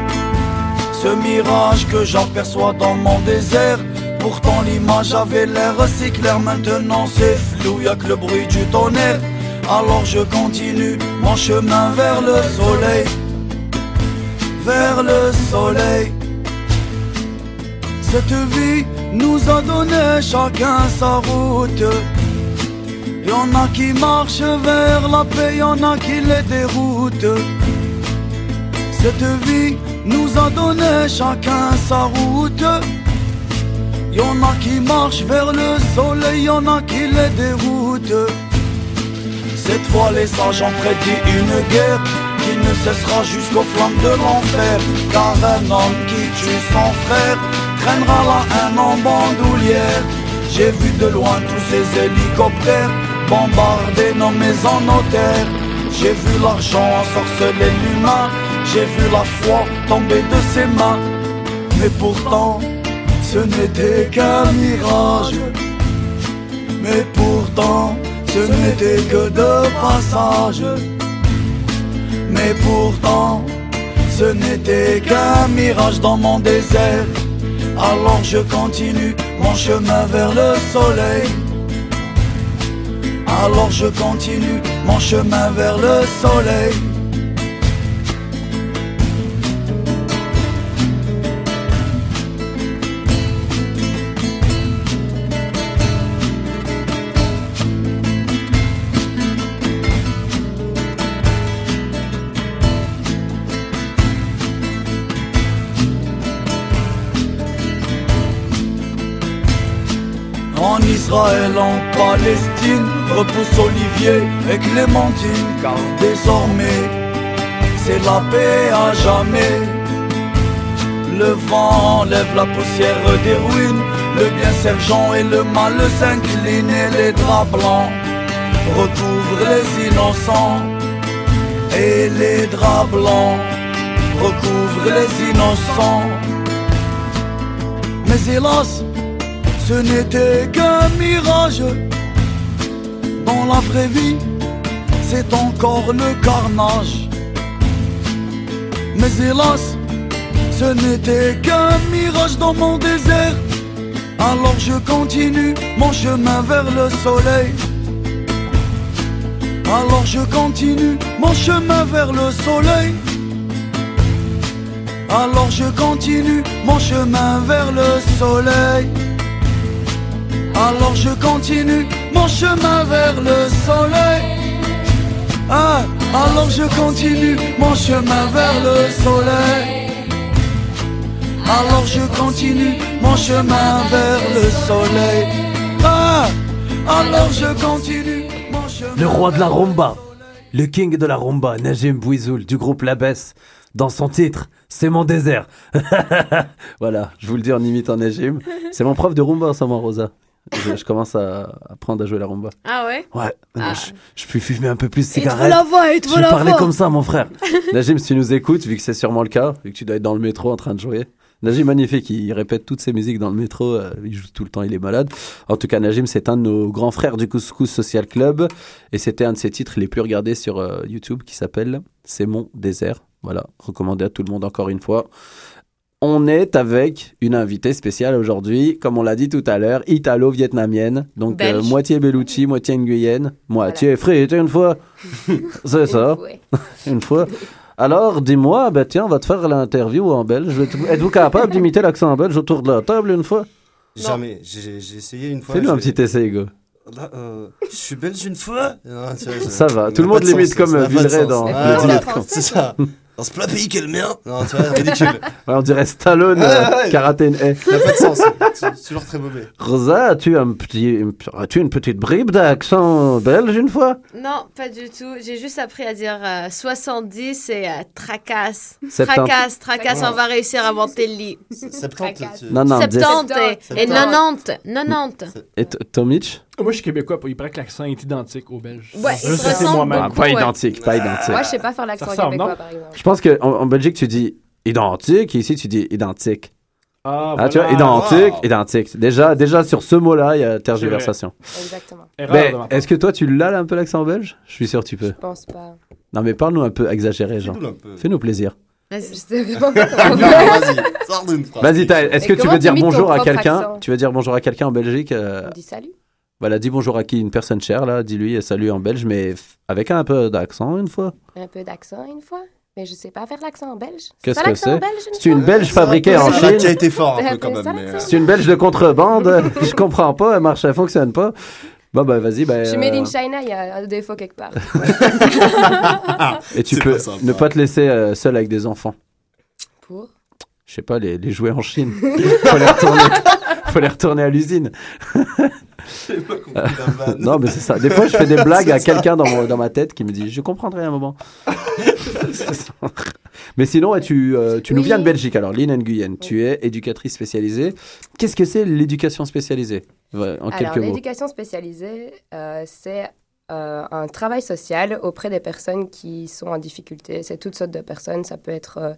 Speaker 16: Ce mirage que j'aperçois dans mon désert. Pourtant l'image avait l'air si claire, maintenant c'est flou, y'a que le bruit du tonnerre. Alors je continue mon chemin vers le soleil, vers le soleil. Cette vie nous a donné chacun sa route. Y en a qui marchent vers la paix, y en a qui les déroutent. Cette vie nous a donné chacun sa route. Y en a qui marchent vers le soleil, y en a qui les déroutent. Cette fois les sages ont prédit une guerre qui ne cessera jusqu'aux flammes de l'enfer. Car un homme qui tue son frère traînera la haine en bandoulière. J'ai vu de loin tous ces hélicoptères bombarder nos maisons, nos terres. J'ai vu l'argent ensorceler l'humain. J'ai vu la foi tomber de ses mains. Mais pourtant, ce n'était qu'un mirage. Mais pourtant, ce n'était que de passage. Mais pourtant, ce n'était qu'un mirage dans mon désert. Alors je continue mon chemin vers le soleil. Alors je continue mon chemin vers le soleil. Israël, en Palestine, repousse Olivier et Clémentine, car désormais, c'est la paix à jamais. Le vent lève la poussière des ruines. Le bien sergent et le mal s'inclinent et les draps blancs recouvrent les innocents. Et les draps blancs recouvrent les innocents. Mais hélas, ce n'était qu'un mirage. Dans la vraie vie, c'est encore le carnage. Mais hélas, ce n'était qu'un mirage dans mon désert. Alors je continue mon chemin vers le soleil. Alors je continue mon chemin vers le soleil. Alors je continue mon chemin vers le soleil. Alors je continue mon chemin vers le soleil. Ah, alors je continue mon chemin vers le soleil. Alors je continue mon chemin vers le soleil. Ah, alors je continue mon chemin.
Speaker 7: Le roi de la rumba, le king de la rumba, Najim Bouizoul du groupe La Baisse, dans son titre, C'est mon désert. voilà, je vous le dis en imitant Najim. C'est mon prof de rumba en ce moment, Rosa. Je, je commence à apprendre à jouer la rumba.
Speaker 9: Ah ouais?
Speaker 7: Ouais, maintenant,
Speaker 9: Ah.
Speaker 7: je, je peux fumer un peu plus de cigarettes.
Speaker 9: la voix, te
Speaker 7: je vais parler comme ça, mon frère. Najim, si tu nous écoutes, vu que c'est sûrement le cas, vu que tu dois être dans le métro en train de jouer. Najim, magnifique, il répète toutes ses musiques dans le métro, euh, il joue tout le temps, il est malade. En tout cas, Najim, c'est un de nos grands frères du Couscous Social Club, et c'était un de ses titres les plus regardés sur euh, YouTube qui s'appelle C'est mon désert. Voilà, recommandé à tout le monde encore une fois. On est avec une invitée spéciale aujourd'hui, comme on l'a dit tout à l'heure, italo-vietnamienne, donc euh,
Speaker 9: Belge.
Speaker 7: moitié Belucci, moitié Nguyenne, moitié frite une fois. C'est ça, une fois. Alors, dis-moi, ben tiens, on va te faire l'interview en belge. Êtes-vous capable d'imiter l'accent belge autour de la table une fois?
Speaker 11: Jamais. J'ai essayé une fois.
Speaker 7: Fais-nous
Speaker 11: je
Speaker 7: un petit essai, Hugo.
Speaker 11: Là, euh, je suis belge une fois Non, vois,
Speaker 7: Ça va, tout le monde l'imite comme,
Speaker 11: ça
Speaker 7: Villeray dans
Speaker 11: Ah,
Speaker 7: le
Speaker 11: voilà,
Speaker 7: Dîner de
Speaker 11: C'est ça. Dans ce plat pays qu'est le mien Non, tu vois, ridicule.
Speaker 7: Ouais, on dirait Stallone,
Speaker 11: Ouais,
Speaker 7: euh,
Speaker 11: ouais.
Speaker 7: karaté une haie.
Speaker 11: Ça n'a pas de sens. C'est toujours très mauvais.
Speaker 7: Rosa, as-tu un petit, as-tu une petite bribe d'accent belge une fois?
Speaker 9: Non, pas du tout. J'ai juste appris à dire euh, 70 et euh, tracasse.
Speaker 7: Septante.
Speaker 9: Tracasse, tracasse, on va réussir à monter le lit.
Speaker 11: 70.
Speaker 7: Non, non, dix.
Speaker 9: 70 et, et 90. 90.
Speaker 7: Et t- Tomic?
Speaker 10: Moi, je suis québécois, il paraît que l'accent est identique au belge.
Speaker 9: Ouais,
Speaker 10: Je sais, c'est moi-même.
Speaker 7: Ah, Pas identique, pas identique.
Speaker 9: Moi, je sais pas faire l'accent québécois,
Speaker 10: non?
Speaker 9: par exemple.
Speaker 7: Je pense qu'en en Belgique, tu dis identique, et ici, tu dis identique.
Speaker 10: Ah,
Speaker 7: Ah, tu vois,
Speaker 10: voilà.
Speaker 7: identique,
Speaker 10: Wow.
Speaker 7: identique. Déjà, déjà sur ce mot-là, il y a tergiversation.
Speaker 9: Exactement.
Speaker 10: Erreur
Speaker 7: Mais est-ce que toi, tu l'as un peu l'accent belge? Je suis sûr que tu peux.
Speaker 9: Je pense pas.
Speaker 7: Non, mais parle-nous un peu exagéré, genre.
Speaker 11: Fais-nous
Speaker 7: plaisir.
Speaker 11: Vas-y, sors d'une phrase.
Speaker 7: Vas-y, est-ce que tu veux dire bonjour à quelqu'un? Tu veux dire bonjour à quelqu'un en Belgique euh,
Speaker 9: On dit salut.
Speaker 7: Voilà, dis bonjour à qui Une personne chère, là. Dis-lui euh, salut en belge, mais avec un peu d'accent, une fois.
Speaker 9: Un peu d'accent une fois. Mais je sais pas faire l'accent en belge.
Speaker 7: Qu'est-ce que c'est C'est une belge fabriquée en Chine.
Speaker 11: qui a été fort un
Speaker 9: C'est
Speaker 11: peu quand même.
Speaker 9: l'accent.
Speaker 7: C'est une belge de contrebande. Je comprends pas, elle marche, elle fonctionne pas. Bon, bah, vas-y, bah.
Speaker 9: Je suis made
Speaker 7: euh,
Speaker 9: in China, il y a un défaut quelque part.
Speaker 7: Et tu peux ne pas te laisser euh, seul avec des enfants.
Speaker 9: Pour
Speaker 7: Je sais pas, les, les jouets en Chine. Faut les retourner, faut les retourner à l'usine.
Speaker 11: Pas compris la vanne.
Speaker 7: non, mais c'est ça. Des fois, je fais des blagues à quelqu'un dans, dans ma tête qui me dit Je comprendrai un moment. Mais sinon, tu, euh, tu nous
Speaker 9: Oui.
Speaker 7: viens de Belgique, alors, Lynn Nguyen. Tu es éducatrice spécialisée. Qu'est-ce que c'est l'éducation spécialisée? Ouais, En
Speaker 9: Alors,
Speaker 7: quelques mots.
Speaker 9: l'éducation spécialisée, euh, c'est euh, un travail social auprès des personnes qui sont en difficulté. C'est toutes sortes de personnes. Ça peut être.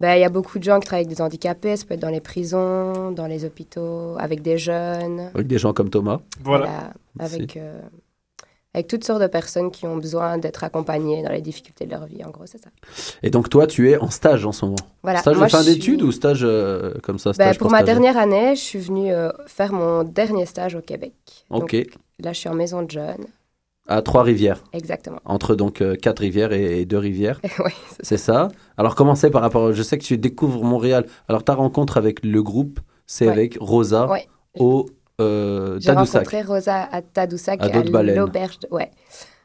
Speaker 9: Ben, Il y a beaucoup de gens qui travaillent avec des handicapés. Ça peut être dans les prisons, dans les hôpitaux, avec des jeunes.
Speaker 7: Avec des gens comme Thomas.
Speaker 10: Voilà.
Speaker 9: avec, euh, avec toutes sortes de personnes qui ont besoin d'être accompagnées dans les difficultés de leur vie. En gros, c'est ça.
Speaker 7: Et donc, toi, tu es en stage en ce moment.
Speaker 9: Voilà.
Speaker 7: Stage
Speaker 9: Moi,
Speaker 7: de fin
Speaker 9: suis-
Speaker 7: d'études ou stage euh, comme ça
Speaker 9: Ben,
Speaker 7: stage
Speaker 9: pour ma
Speaker 7: stagiaire
Speaker 9: dernière année, je suis venue euh, faire mon dernier stage au Québec.
Speaker 7: Ok.
Speaker 9: Donc, là, je suis en maison de jeunes.
Speaker 7: À Trois-Rivières.
Speaker 9: Exactement.
Speaker 7: Entre donc euh, quatre rivières et, et deux rivières.
Speaker 9: Oui,
Speaker 7: c'est ça. Alors comment c'est par rapport Je sais que tu découvres Montréal. Alors ta rencontre avec le groupe, c'est
Speaker 9: Ouais.
Speaker 7: avec Rosa
Speaker 9: Ouais.
Speaker 7: au euh,
Speaker 9: J'ai
Speaker 7: Tadoussac.
Speaker 9: rencontré Rosa à Tadoussac,
Speaker 7: À
Speaker 9: à, l'auberge. de- Ouais.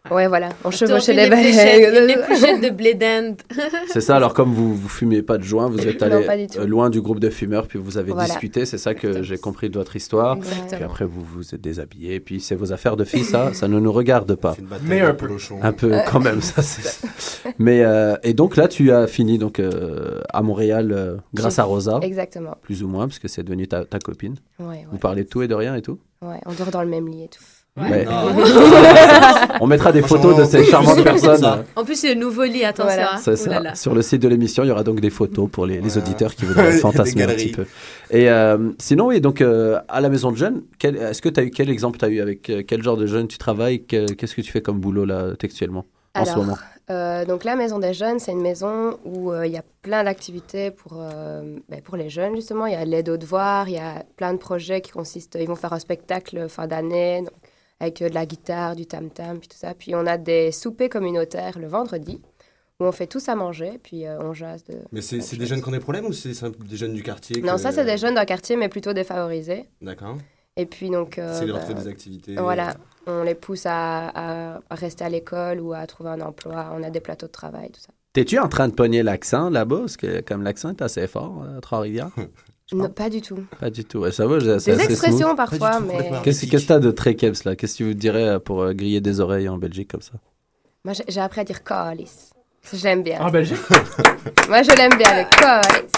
Speaker 9: Ouais, voilà. On chevauchait les balais.
Speaker 17: Les fléchettes de blé d'Inde.
Speaker 7: C'est ça, alors comme vous vous fumiez pas de joint, vous êtes allé
Speaker 9: du
Speaker 7: euh, loin du groupe de fumeurs, puis vous avez
Speaker 9: Voilà.
Speaker 7: discuté, c'est ça que j'ai compris de votre histoire.
Speaker 9: Exactement.
Speaker 7: Puis après vous vous êtes déshabillé, puis c'est vos affaires de filles, ça, ça ne nous regarde pas.
Speaker 10: Mais un peu.
Speaker 7: Un peu quand même, ça c'est. Mais euh, et donc là tu as fini donc euh, à Montréal euh, grâce à Rosa.
Speaker 9: Exactement.
Speaker 7: Plus ou moins, parce que c'est devenu ta, ta copine.
Speaker 9: Ouais,
Speaker 7: Vous parlez de tout et de rien et tout?
Speaker 9: Ouais, on dort dans le même lit et tout.
Speaker 7: Ouais. On mettra des photos de ces charmantes personnes.
Speaker 17: En plus, c'est le nouveau lit, attention.
Speaker 9: Voilà.
Speaker 17: hein.
Speaker 7: Ça. Sur le site de l'émission, il y aura donc des photos pour les, les auditeurs qui voudraient fantasmer un petit peu. Et euh, sinon, oui, donc euh, à la maison de jeunes, quel- est-ce que tu as eu quel exemple tu as eu avec euh, quel genre de jeunes tu travailles? Que- Qu'est-ce que tu fais comme boulot là textuellement en ce
Speaker 9: Alors,
Speaker 7: moment?
Speaker 9: euh, donc la maison des jeunes, c'est une maison où euh, il y a plein d'activités pour, euh, ben, pour les jeunes justement. Il y a l'aide aux devoirs, il y a plein de projets qui consistent, ils vont faire un spectacle fin d'année donc, avec euh, de la guitare, du tam-tam, puis tout ça. Puis on a des soupers communautaires le vendredi où on fait tous à manger, puis euh, on jase de...
Speaker 11: Mais c'est c'est des jeunes qui ont des problèmes ou c'est des jeunes du quartier
Speaker 9: Non,
Speaker 11: que-
Speaker 9: ça c'est des jeunes d'un quartier, mais plutôt défavorisés.
Speaker 11: D'accord.
Speaker 9: Et puis donc... euh,
Speaker 11: C'est leur trouver des activités.
Speaker 9: Voilà, on les pousse à, rester à l'école ou à trouver un emploi. On a des plateaux de travail, tout ça.
Speaker 7: T'es-tu en train de pogner l'accent là-bas? Parce que comme l'accent est assez fort euh, à Trois-Rivières.
Speaker 9: Non, pas du tout.
Speaker 7: Pas du tout. Ouais, ça va, j'ai- c'est
Speaker 9: Des expressions
Speaker 7: smooth.
Speaker 9: parfois, mais
Speaker 7: Qu'est-ce que t'as de très keps là? Qu'est-ce que tu dirais euh, pour euh, griller des oreilles en Belgique comme ça?
Speaker 9: Moi j'ai- appris à dire calice. Je l'aime bien.
Speaker 10: En Belgique?
Speaker 9: Moi je l'aime bien, le calice.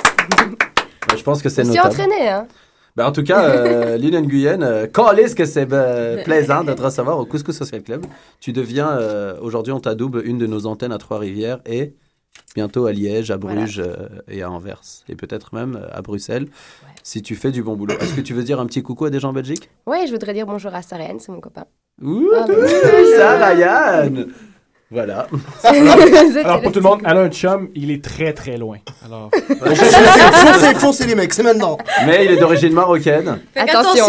Speaker 7: Ouais, Je pense que c'est
Speaker 9: Je suis
Speaker 7: notable.
Speaker 9: entraînée, hein.
Speaker 7: Ben, en tout cas, euh, Lynn Nguyen, euh, que c'est ben, plaisant de te recevoir au Couscous Social Club. Tu deviens, euh, aujourd'hui, on t'adouble une de nos antennes à Trois-Rivières et bientôt à Liège, à Bruges euh, et à Anvers. Et peut-être même euh, à Bruxelles, si tu fais du bon boulot. Est-ce que tu veux dire un petit coucou à des gens en Belgique?
Speaker 9: Oui, je voudrais dire bonjour à Sariane, c'est mon copain.
Speaker 7: Ouh,
Speaker 9: Ah,
Speaker 7: ça, Ryan Voilà.
Speaker 10: Alors, pour tout le monde, elle a un chum, il est très très loin. Alors.
Speaker 11: foncez, foncez les mecs, c'est maintenant.
Speaker 7: Mais il est d'origine marocaine.
Speaker 9: Attention.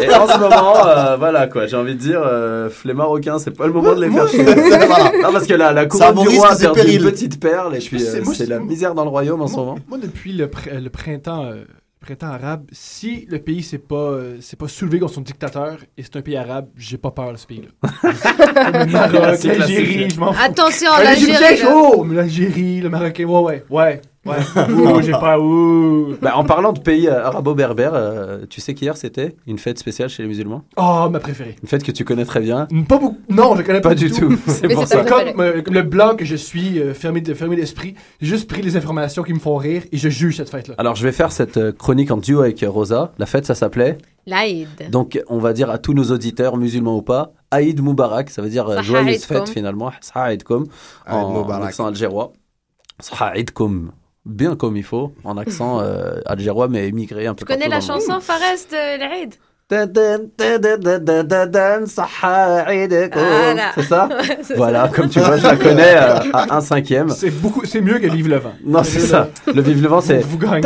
Speaker 7: Et en ce moment, euh, voilà quoi, j'ai envie de dire, euh, les Marocains, c'est pas le moment de les faire chier.
Speaker 11: Voilà.
Speaker 7: Non, parce que la, la couronne du roi a
Speaker 11: et
Speaker 7: perdu une petite perle, et puis
Speaker 10: sais,
Speaker 7: euh, c'est
Speaker 10: c'est-
Speaker 7: la misère dans le royaume en ce moment.
Speaker 10: Moi, depuis le, pr- le printemps, euh, printemps arabe, si le pays s'est pas, euh, s'est pas soulevé contre son dictateur et c'est un pays arabe, j'ai pas peur de ce pays-là. Le Maroc, l'Algérie, je m'en fous.
Speaker 17: Attention, l'Algérie,
Speaker 10: l'Algérie, le Marocain, ouais, ouais, ouais. Ouais. Ouh, j'ai pas. Ouh.
Speaker 7: Bah, en parlant de pays euh, arabo-berbères, euh, tu sais qu'hier c'était une fête spéciale chez les musulmans?
Speaker 10: Oh, ma préférée.
Speaker 7: Une fête que tu connais très bien?
Speaker 10: Pas beaucoup. Non, je connais pas,
Speaker 7: Pas du tout. C'est pour ça.
Speaker 10: Comme euh, le blanc que je suis, euh, fermé de- fermé d'esprit, j'ai juste pris les informations qui me font rire et je juge cette fête-là.
Speaker 7: Alors je vais faire cette euh, chronique en duo avec Rosa. La fête, ça s'appelait
Speaker 17: L'Aïd.
Speaker 7: Donc, on va dire à tous nos auditeurs, musulmans ou pas, Aïd Moubarak, ça veut dire euh, joyeuse fête finalement.
Speaker 11: Aïd
Speaker 7: en, en
Speaker 11: Moubarak.
Speaker 7: accent algérois. Saha Aïdkoum, bien comme il faut, en accent euh, algérois, mais émigré un peu
Speaker 17: Tu connais la chanson Fares de l'Aïd.
Speaker 7: C'est ça Voilà, comme tu vois, je la connais euh, à un cinquième.
Speaker 10: C'est beaucoup, c'est mieux que Vive le vent.
Speaker 7: Non, c'est ça. Le vive le vent, c'est.
Speaker 10: Vous gagnez.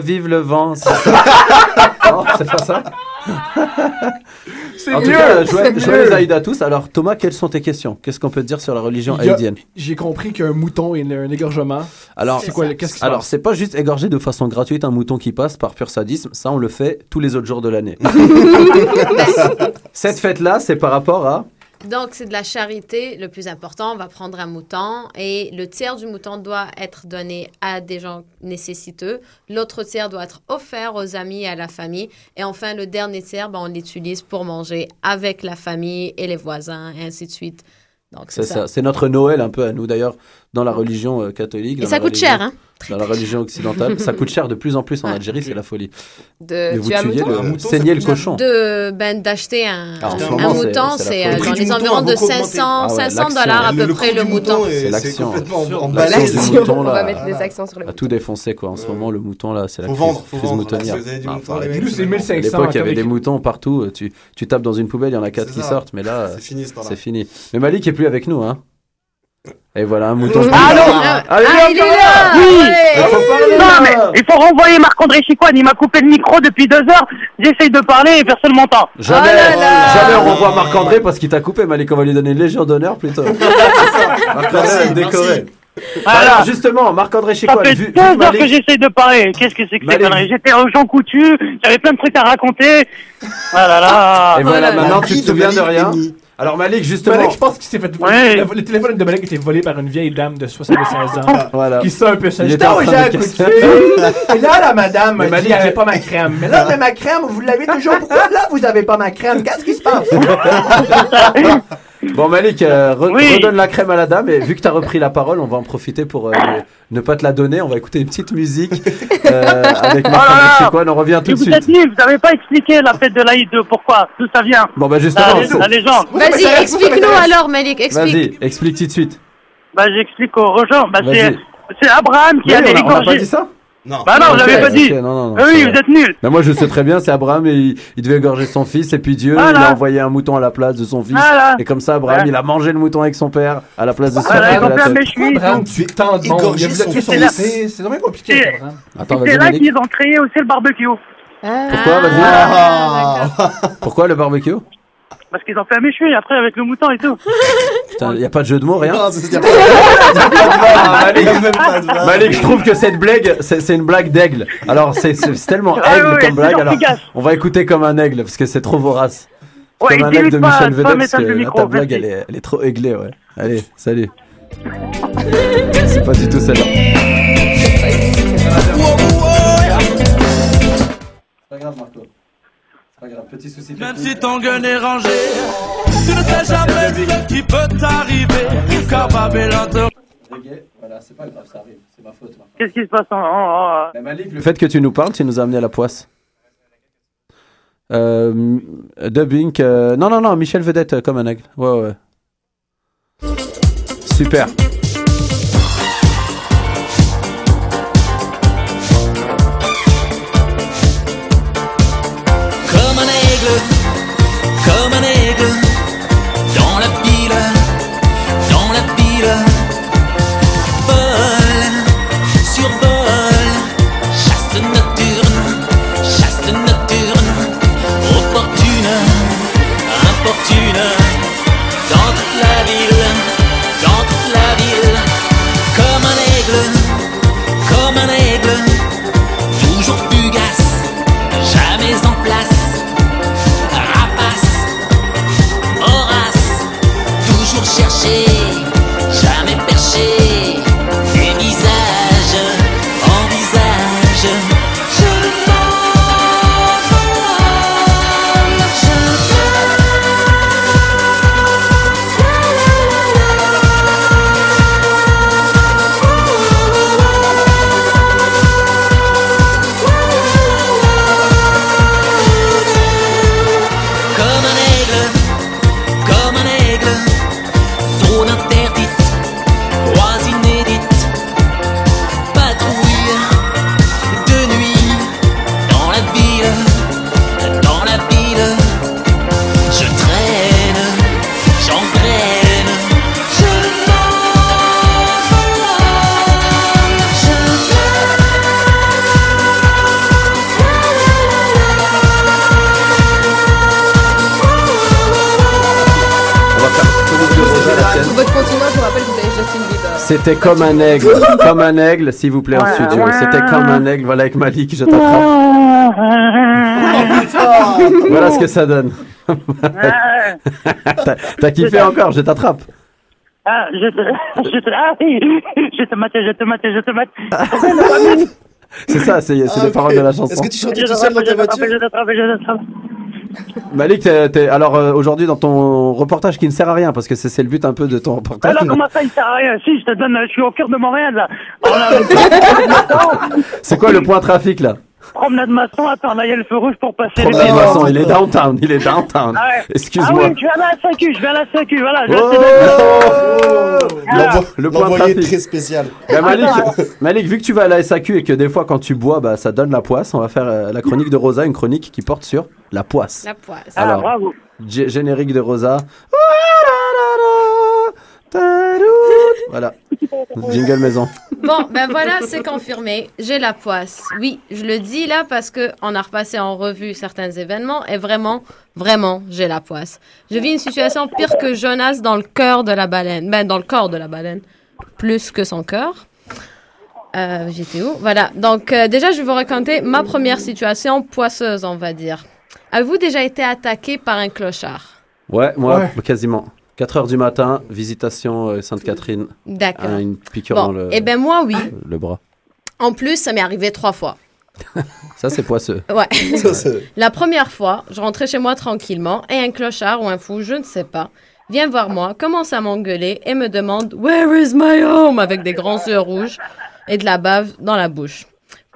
Speaker 7: Vive le vent. c'est ça. Non, c'est pas ça.
Speaker 10: C'est mieux,
Speaker 7: cas, joyeux
Speaker 10: mieux.
Speaker 7: joyeux Aïd à tous. Alors, Thomas, quelles sont tes questions? Qu'est-ce qu'on peut te dire sur la religion haïdienne?
Speaker 10: J'ai compris qu'un mouton et un égorgement.
Speaker 7: Alors,
Speaker 10: c'est quoi, le- qu'est-ce qui se
Speaker 7: alors c'est pas juste égorger de façon gratuite un mouton qui passe par pur sadisme. Ça, on le fait tous les autres jours de l'année. Cette fête-là, c'est par rapport à.
Speaker 17: Donc, c'est de la charité. Le plus important, on va prendre un mouton et le tiers du mouton doit être donné à des gens nécessiteux. L'autre tiers doit être offert aux amis et à la famille. Et enfin, le dernier tiers, ben, on l'utilise pour manger avec la famille et les voisins et ainsi de suite. Donc,
Speaker 7: C'est
Speaker 17: c'est
Speaker 7: ça.
Speaker 17: ça.
Speaker 7: C'est notre Noël un peu à nous d'ailleurs dans la religion euh, catholique.
Speaker 17: Et ça coûte
Speaker 7: religion-
Speaker 17: cher, hein
Speaker 7: Dans la religion occidentale, ça coûte cher de plus en plus en Algérie, c'est la folie.
Speaker 9: De
Speaker 7: Mais vous
Speaker 9: tuer un
Speaker 7: tuiez
Speaker 9: mouton
Speaker 7: le,
Speaker 11: Un mouton, ça
Speaker 7: saignez le cochon.
Speaker 17: De, ben, d'acheter un,
Speaker 7: Alors, en ce
Speaker 17: un
Speaker 7: moment, c'est-
Speaker 17: mouton,
Speaker 7: c'est
Speaker 17: euh, dans les
Speaker 11: mouton
Speaker 17: environs de
Speaker 11: beaucoup augmenté.
Speaker 17: 500,
Speaker 7: Ah ouais,
Speaker 17: 500
Speaker 7: l'action.
Speaker 17: dollars à peu
Speaker 11: le
Speaker 17: près le mouton.
Speaker 11: mouton est-
Speaker 7: C'est l'action.
Speaker 9: On va mettre des actions sur le mouton.
Speaker 7: tout défoncé quoi. En ce moment, le mouton là, c'est la crise,
Speaker 11: vendre, faut
Speaker 7: crise
Speaker 11: vendre.
Speaker 7: moutonnière. Ah,
Speaker 11: mouton,
Speaker 7: faut
Speaker 11: les
Speaker 7: arrêter.
Speaker 11: mecs,
Speaker 10: Nous, c'est 1500.
Speaker 7: À l'époque, il y avait des moutons partout. Tu, tu tapes dans une poubelle, il y en a quatre
Speaker 11: C'est
Speaker 7: qui
Speaker 11: ça.
Speaker 7: sortent, mais là,
Speaker 11: c'est fini.
Speaker 7: Mais Malik est plus avec nous, hein. Et voilà, un mouton.
Speaker 12: Ah non
Speaker 17: Ah,
Speaker 7: Allez,
Speaker 17: ah, il est là
Speaker 12: Oui.
Speaker 7: Il faut parler
Speaker 12: Non, mais il faut renvoyer Marc-André Chicoine. Il m'a coupé le micro depuis deux heures. J'essaye de parler et personne m'entend.
Speaker 7: Jamais,
Speaker 17: Oh là là.
Speaker 7: jamais on renvoie Marc-André parce qu'il t'a coupé. Malik, on va lui donner une légion d'honneur plutôt. Marc-André,
Speaker 11: Merci,
Speaker 7: décoré.
Speaker 11: merci.
Speaker 7: Alors justement, Marc-André
Speaker 12: Ça fait
Speaker 7: vu, vu
Speaker 12: deux heures
Speaker 7: Malik-
Speaker 12: que j'essaye de parler. Qu'est-ce que c'est que ces
Speaker 7: Malik-
Speaker 12: conneries J'étais au Jean Coutu, j'avais plein de trucs à raconter. Ah là là.
Speaker 7: Et voilà, maintenant tu te souviens de rien. Alors Malik, justement.
Speaker 10: Malik, je pense qu'il s'est fait
Speaker 12: Ouais.
Speaker 10: le, le téléphone de Malik a été volé par une vieille dame de 75 ans.
Speaker 7: Voilà.
Speaker 10: Qui sait un peu ça. J'étais
Speaker 7: était
Speaker 10: Jean
Speaker 7: de.
Speaker 10: Et là, la madame m'a dit pas ma crème. Mais là, mais ma crème, vous l'avez toujours. Pourquoi là, vous avez pas ma crème? Qu'est-ce qui se passe?
Speaker 7: Bon Malik, euh, re-
Speaker 10: Oui.
Speaker 7: redonne la crème à la dame et vu que tu as repris la parole, on va en profiter pour euh, ne pas te la donner. On va écouter une petite musique euh, avec
Speaker 12: Oh là
Speaker 7: Marc-André
Speaker 12: là.
Speaker 7: chez quoi. On revient tout de
Speaker 12: vous
Speaker 7: suite.
Speaker 12: êtes nuls, vous n'avez pas expliqué la fête de l'Aïd, pourquoi, d'où ça vient?
Speaker 7: Bon bah justement,
Speaker 12: La, la légende.
Speaker 17: Vas-y, explique-nous alors, Malik, explique.
Speaker 7: Vas-y, explique tout de suite.
Speaker 12: Bah j'explique aux gens. Bah, c'est, Abraham qui
Speaker 7: Oui,
Speaker 12: allait
Speaker 7: on a- on a pas dit ça
Speaker 11: Non.
Speaker 12: Bah non, l'avez pas dit.
Speaker 7: ok, non, non, non,
Speaker 12: Ah oui, vous êtes nuls.
Speaker 7: Mais moi je sais très bien, c'est Abraham et il, il devait égorger son fils et puis Dieu
Speaker 12: Voilà.
Speaker 7: il a envoyé un mouton à la place de son fils
Speaker 12: Voilà.
Speaker 7: et comme ça Abraham
Speaker 12: Voilà.
Speaker 7: il a mangé le mouton avec son père à la place de son
Speaker 12: Voilà,
Speaker 7: père.
Speaker 10: tant de monde.
Speaker 12: Égorger
Speaker 10: Il a
Speaker 12: son
Speaker 10: tué son
Speaker 12: fils.
Speaker 10: fils. C'est vraiment compliqué,
Speaker 12: C'est- là qu'ils ont créé aussi le barbecue.
Speaker 7: Pourquoi vas-y
Speaker 12: Ah,
Speaker 7: Pourquoi le barbecue?
Speaker 12: Parce qu'ils ont fait un méchoui après avec le mouton et tout.
Speaker 7: Putain, il y a pas de jeu de mots rien.
Speaker 11: Non, c'est- c'est-
Speaker 7: Ah, Malik,
Speaker 11: y a même pas de vanne.
Speaker 7: Malik, je trouve que cette blague, c'est c'est une blague d'aigle. Alors, c'est c'est- c'est tellement
Speaker 12: Ah
Speaker 7: aigle
Speaker 12: oui,
Speaker 7: comme blague. Alors,
Speaker 12: efficace.
Speaker 7: on va écouter comme un aigle parce que c'est trop vorace.
Speaker 12: Ouais,
Speaker 7: comme un aigle de
Speaker 12: pas-
Speaker 7: Michel
Speaker 12: pas
Speaker 7: Vedette parce que
Speaker 12: le
Speaker 7: là,
Speaker 12: micro,
Speaker 7: ta blague,
Speaker 12: merci.
Speaker 7: elle est, elle est trop aiglée, ouais. Allez, salut. c'est pas du tout celle-là. C'est pas grave, Marco. C'est pas grave, petit souci.
Speaker 16: Même si ton gun est rangé, tu ne sais jamais ce qui peut t'arriver. Car Babylone te
Speaker 7: Voilà, c'est pas grave, ça arrive. C'est ma faute.
Speaker 12: Qu'est-ce qui se passe en, en- en-
Speaker 7: Le fait que tu nous parles, tu nous as amené à la poisse. Euh, dubbing. euh, Non, non, non, Michel Vedette euh, comme un aigle. Ouais, ouais. Super.
Speaker 16: Comme un aigle. comme un aigle,
Speaker 7: s'il vous plaît, en studio. C'était comme un aigle. Voilà, avec Malik, je t'attrape. Voilà ce que ça donne. T'as- kiffé encore, je t'attrape.
Speaker 12: Ah, je te, je te, ah oui, je te mate, je te mate, je te mate.
Speaker 7: C'est ça, c'est
Speaker 11: Ah,
Speaker 7: les paroles de la chanson.
Speaker 11: Est-ce que tu chantais
Speaker 12: Je
Speaker 11: tout seul dans ta voiture
Speaker 7: Malik, alors euh, aujourd'hui dans ton reportage qui ne sert à rien parce que c'est le but un peu de ton reportage.
Speaker 12: Alors comment ça, il sert à rien? Si, je te donne, je suis au cœur de Montréal, là.
Speaker 7: C'est quoi le point trafic là?
Speaker 12: Promenade maçon, attends, là, il y a le feu rouge pour passer les
Speaker 7: Promenade
Speaker 12: piétons.
Speaker 7: Masson, il est downtown, il est downtown.
Speaker 12: Ah ouais.
Speaker 7: Excuse-moi.
Speaker 12: Ah oui, je vais à la SAQ, je vais à la SAQ, voilà. Je
Speaker 7: Oh
Speaker 12: donne-
Speaker 11: L'envoi-
Speaker 7: Le point
Speaker 11: L'envoyé
Speaker 7: trafic.
Speaker 11: très spécial.
Speaker 7: Bah, Malik, Malik, vu que tu vas à la SAQ et que des fois quand tu bois, bah, ça donne la poisse, on va faire euh, la chronique de Rosa, une chronique qui porte sur la poisse.
Speaker 17: La poisse.
Speaker 7: Alors,
Speaker 12: Ah, bravo.
Speaker 7: gé- générique de Rosa. Voilà. Jingle maison.
Speaker 17: Bon, ben voilà, c'est confirmé. J'ai la poisse. Oui, je le dis là parce que on a repassé en revue certains événements et vraiment, vraiment, j'ai la poisse. Je vis une situation pire que Jonas dans le cœur de la baleine. Ben, dans le corps de la baleine. plus que son cœur. Euh, J'étais où? Voilà. Donc, euh, déjà, je vais vous raconter ma première situation poisseuse, on va dire. Avez-vous déjà été attaqué par un clochard?
Speaker 7: Ouais, moi,
Speaker 17: Ouais.
Speaker 7: quasiment. 4 heures du matin, visitation euh, Sainte-Catherine.
Speaker 17: D'accord.
Speaker 7: Une piqûre
Speaker 17: Bon,
Speaker 7: dans le,
Speaker 17: eh ben moi, oui.
Speaker 7: le bras.
Speaker 17: En plus, ça m'est arrivé trois fois.
Speaker 7: Ça, c'est poisseux.
Speaker 17: Ouais.
Speaker 7: Ça,
Speaker 17: La première fois, je rentrais chez moi tranquillement et un clochard ou un fou, je ne sais pas, vient voir moi, commence à m'engueuler et me demande Where is my home? avec des grands yeux rouges et de la bave dans la bouche.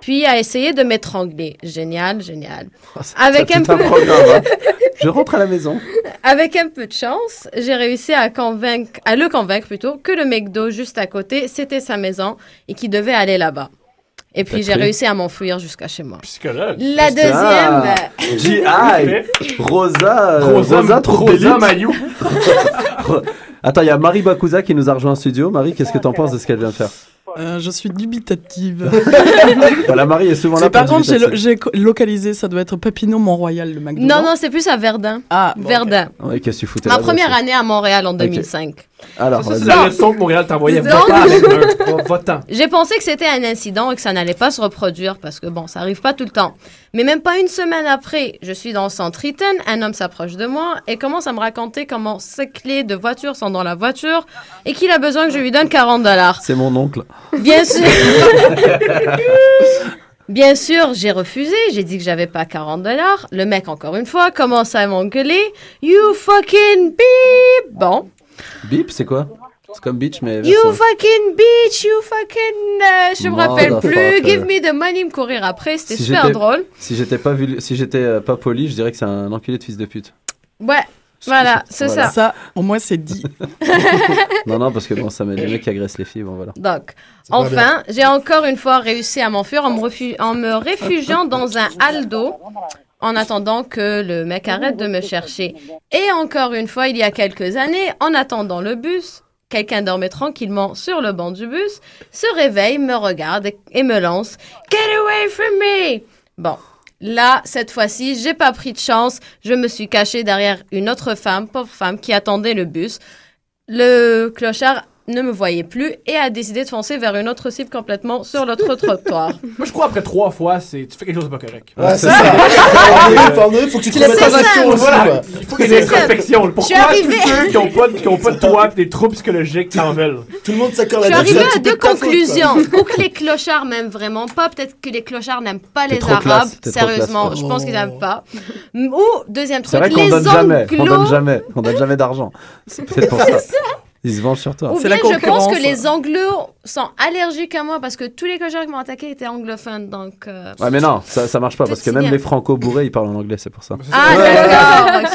Speaker 17: Puis a essayé de m'étrangler. Génial, génial. Avec
Speaker 7: Ça,
Speaker 17: un peu.
Speaker 7: programme, hein. Je rentre à la maison.
Speaker 17: Avec un peu de chance, j'ai réussi à, convaincre, à le convaincre plutôt que le McDo juste à côté, c'était sa maison et qu'il devait aller là-bas. Et puis j'ai réussi à m'enfuir jusqu'à chez moi.
Speaker 10: Psychologue.
Speaker 17: La deuxième.
Speaker 7: Ah, G.I. Rosa.
Speaker 10: Rosa-
Speaker 7: Rosa, trop
Speaker 10: Rosa. Mayou.
Speaker 7: Attends, il y a Marie Bakuza qui nous a rejoint en studio. Marie, qu'est-ce que t'en penses de ce qu'elle vient de faire?
Speaker 18: Euh, je suis dubitative.
Speaker 7: Voilà, Marie est souvent là
Speaker 18: par contre, j'ai localisé, ça doit être Papineau Mont-Royal, le McDo.
Speaker 17: Non, non, c'est plus à Verdun.
Speaker 18: Ah,
Speaker 17: Verdun.
Speaker 7: Ouais, qu'est-ce que tu foutais
Speaker 17: Ma première année à Montréal en 2005.
Speaker 7: Alors,
Speaker 10: c'est la leçon que Montréal t'envoyait. Va-t'en.
Speaker 17: J'ai pensé que c'était un incident et que ça n'allait pas se reproduire parce que bon, ça arrive pas tout le temps. Mais même pas une semaine après, je suis dans le centre Eaton, un homme s'approche de moi et commence à me raconter comment ses clés de voiture sont dans la voiture et qu'il a besoin que je lui donne 40 dollars.
Speaker 7: C'est mon oncle.
Speaker 17: Bien sûr. Bien sûr, j'ai refusé. J'ai dit que j'avais pas 40 dollars. Le mec, encore une fois, commence à m'engueuler. You fucking beep. Bon.
Speaker 7: Bip, c'est quoi? C'est comme bitch, mais.
Speaker 17: You
Speaker 7: version-
Speaker 17: fucking bitch, you fucking. euh, je me rappelle plus. Give me the money, me courir après. C'était
Speaker 7: Si
Speaker 17: super drôle.
Speaker 7: Si j'étais pas, vul- si j'étais euh, pas poli, je dirais que c'est un enculé de fils de pute.
Speaker 17: Ouais, voilà, c'est
Speaker 7: Voilà.
Speaker 17: ça.
Speaker 18: Ça, au moins, c'est dit.
Speaker 7: non, non, parce que bon, ça met les mecs qui agressent les filles, bon voilà.
Speaker 17: Donc, enfin, j'ai encore une fois réussi à m'enfuir en, me refu- en me réfugiant dans un Aldo en attendant que le mec arrête de me chercher. Et encore une fois, il y a quelques années, en attendant le bus, quelqu'un dormait tranquillement sur le banc du bus, se réveille, me regarde et, me lance Get away from me! Bon. Là, cette fois-ci, j'ai pas pris de chance. Je me suis cachée derrière une autre femme, pauvre femme, qui attendait le bus. Le clochard ne me voyait plus et a décidé de foncer vers une autre cible complètement sur l'autre trottoir.
Speaker 10: Moi, je crois après trois fois, c'est tu fais quelque chose de pas correct.
Speaker 11: Ouais, c'est ça. Faut faut que tu te remettes en question aussi.
Speaker 10: Voilà. Il faut qu'il y ait une introspection. Pourquoi tous ceux qui n'ont pas, qui ont pas de toit et des troubles psychologiques t'en veulent?
Speaker 11: Tout le monde s'accorde
Speaker 17: Je suis arrivée à deux conclusions. Ou que les clochards m'aiment vraiment pas. Peut-être que les clochards n'aiment pas les Arabes. Sérieusement, je pense qu'ils n'aiment pas. Ou, deuxième
Speaker 7: C'est
Speaker 17: truc,
Speaker 7: vrai qu'on
Speaker 17: les
Speaker 7: donne jamais, on donne
Speaker 17: anglos.
Speaker 7: jamais, on donne jamais d'argent. C'est peut-être pour ça. Ils se vengent sur toi.
Speaker 17: Ou bien je pense que les anglos sont allergiques à moi parce que tous les clochards qui m'ont attaqué étaient anglophones. Donc, euh,
Speaker 7: Ouais, mais non, ça, ça marche pas parce que même les franco bourrés ils parlent en anglais, c'est pour ça.
Speaker 17: Ah, d'accord, ok.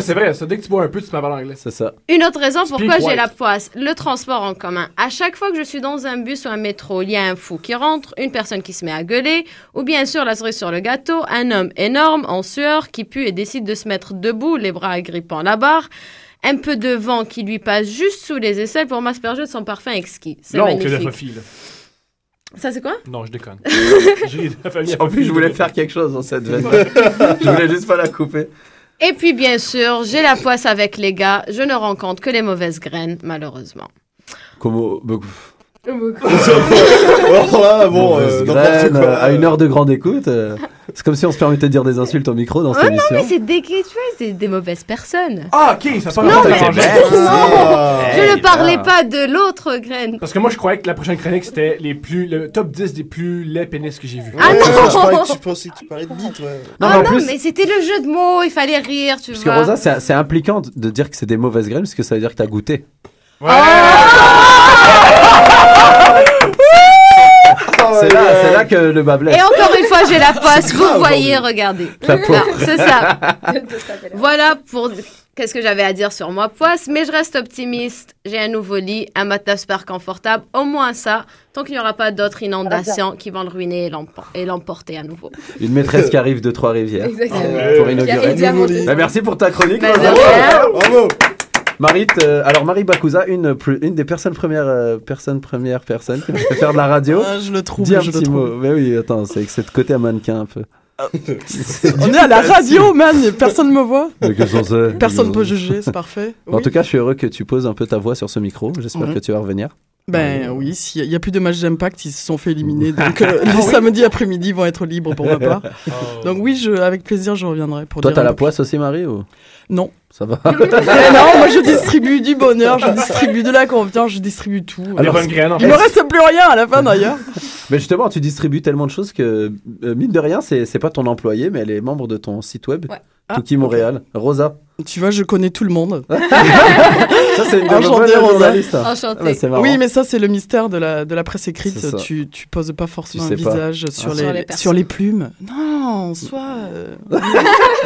Speaker 17: C'est
Speaker 10: vrai, ça, dès que tu bois un peu, tu parles en anglais.
Speaker 7: C'est ça.
Speaker 17: Une autre raison pourquoi j'ai la poisse, le transport en commun. À chaque fois que je suis dans un bus ou un métro, il y a un fou qui rentre, une personne qui se met à gueuler, ou bien sûr, la cerise sur le gâteau, un homme énorme, en sueur, qui pue et décide de se mettre debout, les bras agrippant la barre, un peu de vent qui lui passe juste sous les aisselles pour m'asperger de son parfum exquis. C'est
Speaker 10: Non, que la
Speaker 17: magnifique. Ça, c'est quoi?
Speaker 10: Non, je déconne. J'ai la famille
Speaker 7: En plus, je voulais faire quelque chose dans cette veine. je voulais juste pas la couper.
Speaker 17: Et puis, bien sûr, j'ai la poisse avec les gars. Je ne rencontre que les mauvaises graines, malheureusement.
Speaker 7: Comment bah,
Speaker 11: Alors là, bon, euh,
Speaker 7: graine,
Speaker 11: quoi.
Speaker 7: euh, à une heure de grande écoute, euh, c'est comme si on se permettait de dire des insultes au micro dans cette
Speaker 17: Oh non,
Speaker 7: émission.
Speaker 17: mais c'est des, tu vois, c'est des mauvaises personnes.
Speaker 10: Ah, ok, ça parle
Speaker 17: Non,
Speaker 10: de
Speaker 17: mais non, je ne parlais
Speaker 10: ah.
Speaker 17: pas de l'autre graine.
Speaker 10: Parce que moi, je croyais que la prochaine chronique, c'était les plus, le top 10 des plus laids pénis que j'ai vus.
Speaker 17: Ah
Speaker 11: Ouais,
Speaker 17: non
Speaker 11: je parlais que tu pensais que tu parlais de bite, ouais.
Speaker 7: Non,
Speaker 17: Non,
Speaker 7: mais en
Speaker 17: non,
Speaker 7: plus-
Speaker 17: mais c'était le jeu de mots, il fallait rire, tu
Speaker 7: Parce que
Speaker 17: vois.
Speaker 7: Rosa, c'est impliquant de- de dire que c'est des mauvaises graines, parce que ça veut dire que t'as goûté. C'est là, c'est là que le bas blesse.
Speaker 17: Et encore une fois, j'ai la poisse, vous
Speaker 7: grave,
Speaker 17: voyez, regardez. Non, C'est ça. voilà pour qu'est-ce que j'avais à dire sur moi, poisse, mais je reste optimiste. J'ai un nouveau lit, un matelas super confortable, au moins ça, tant qu'il n'y aura pas d'autres inondations qui vont le ruiner et l'empo- et l'emporter à nouveau.
Speaker 7: Une maîtresse qui arrive de Trois-Rivières.
Speaker 17: Exactement.
Speaker 7: Pour inaugurer. Bah, merci pour ta chronique.
Speaker 17: Bah, rien.
Speaker 11: Bravo.
Speaker 7: Marie, t- alors Marie Bakuza, une, des personnes premières, euh, personnes premières personnes qui peut faire de la radio.
Speaker 18: Ah, je le trouve,
Speaker 7: Dis un
Speaker 18: je le
Speaker 7: petit
Speaker 18: trouve.
Speaker 7: mot. Mais oui, attends, c'est que c'est de côté à mannequin un peu.
Speaker 18: On est à la radio, man, personne me voit. Personne peut juger, c'est parfait.
Speaker 7: En tout cas, je suis heureux que tu poses un peu ta voix sur ce micro. J'espère
Speaker 18: Mhm.
Speaker 7: que tu vas revenir.
Speaker 18: Ben oui, s'il n'y a plus de matchs d'impact, ils se sont fait éliminer. Donc euh, les samedis après-midi vont être libres pour ma part. Donc oui, je, avec plaisir, je reviendrai pour
Speaker 7: Toi, t'as la poisse aussi, Marie ou?
Speaker 18: Non.
Speaker 7: Ça va
Speaker 18: non, moi je distribue du bonheur, je distribue de la confiance, je distribue tout.
Speaker 7: Alors,
Speaker 18: Il me reste plus rien à la fin d'ailleurs.
Speaker 7: Mais justement, tu distribues tellement de choses que, euh, mine de rien, c'est c'est pas ton employé, mais elle est membre de ton site web.
Speaker 18: Ah,
Speaker 7: Tuki Montréal. Rosa.
Speaker 18: Tu vois, je connais tout le monde.
Speaker 7: Ça, c'est une
Speaker 18: Enchantée, Rosa.
Speaker 7: Enchantée. Ah, bah,
Speaker 18: oui, mais ça, c'est le mystère de la, de la presse écrite. Tu, tu poses pas forcément
Speaker 7: Tu
Speaker 18: un
Speaker 7: pas.
Speaker 18: visage
Speaker 7: Ah,
Speaker 18: sur,
Speaker 7: sur
Speaker 18: les,
Speaker 7: les
Speaker 18: sur les plumes. Non, soit. euh,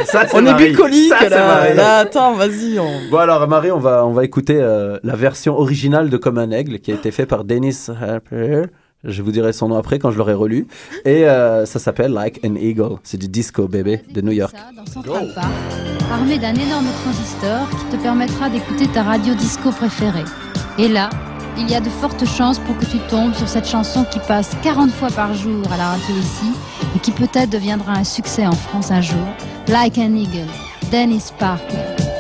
Speaker 7: Ça, c'est
Speaker 18: on est
Speaker 7: Marie.
Speaker 18: bucolique,
Speaker 7: Ça, c'est
Speaker 18: là. Là, attends, vas-y. On...
Speaker 7: Bon alors Marie, on va, on va écouter euh, la version originale de Comme un aigle qui a été fait par Dennis Harper. Je vous dirai son nom après quand je l'aurai relu. Et euh, ça s'appelle Like an Eagle. C'est du disco bébé de New York.
Speaker 19: Armé d'un énorme transistor qui te permettra d'écouter ta radio disco préférée. Et là, il y a de fortes chances pour que tu tombes sur cette chanson qui passe 40 fois par jour à la radio ici et qui peut-être deviendra un succès en France un jour. Like an Eagle, Dennis Parker.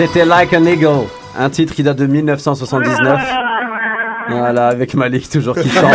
Speaker 7: C'était Like an Eagle, un titre qui date de 1979. Voilà, avec Malik toujours qui chante.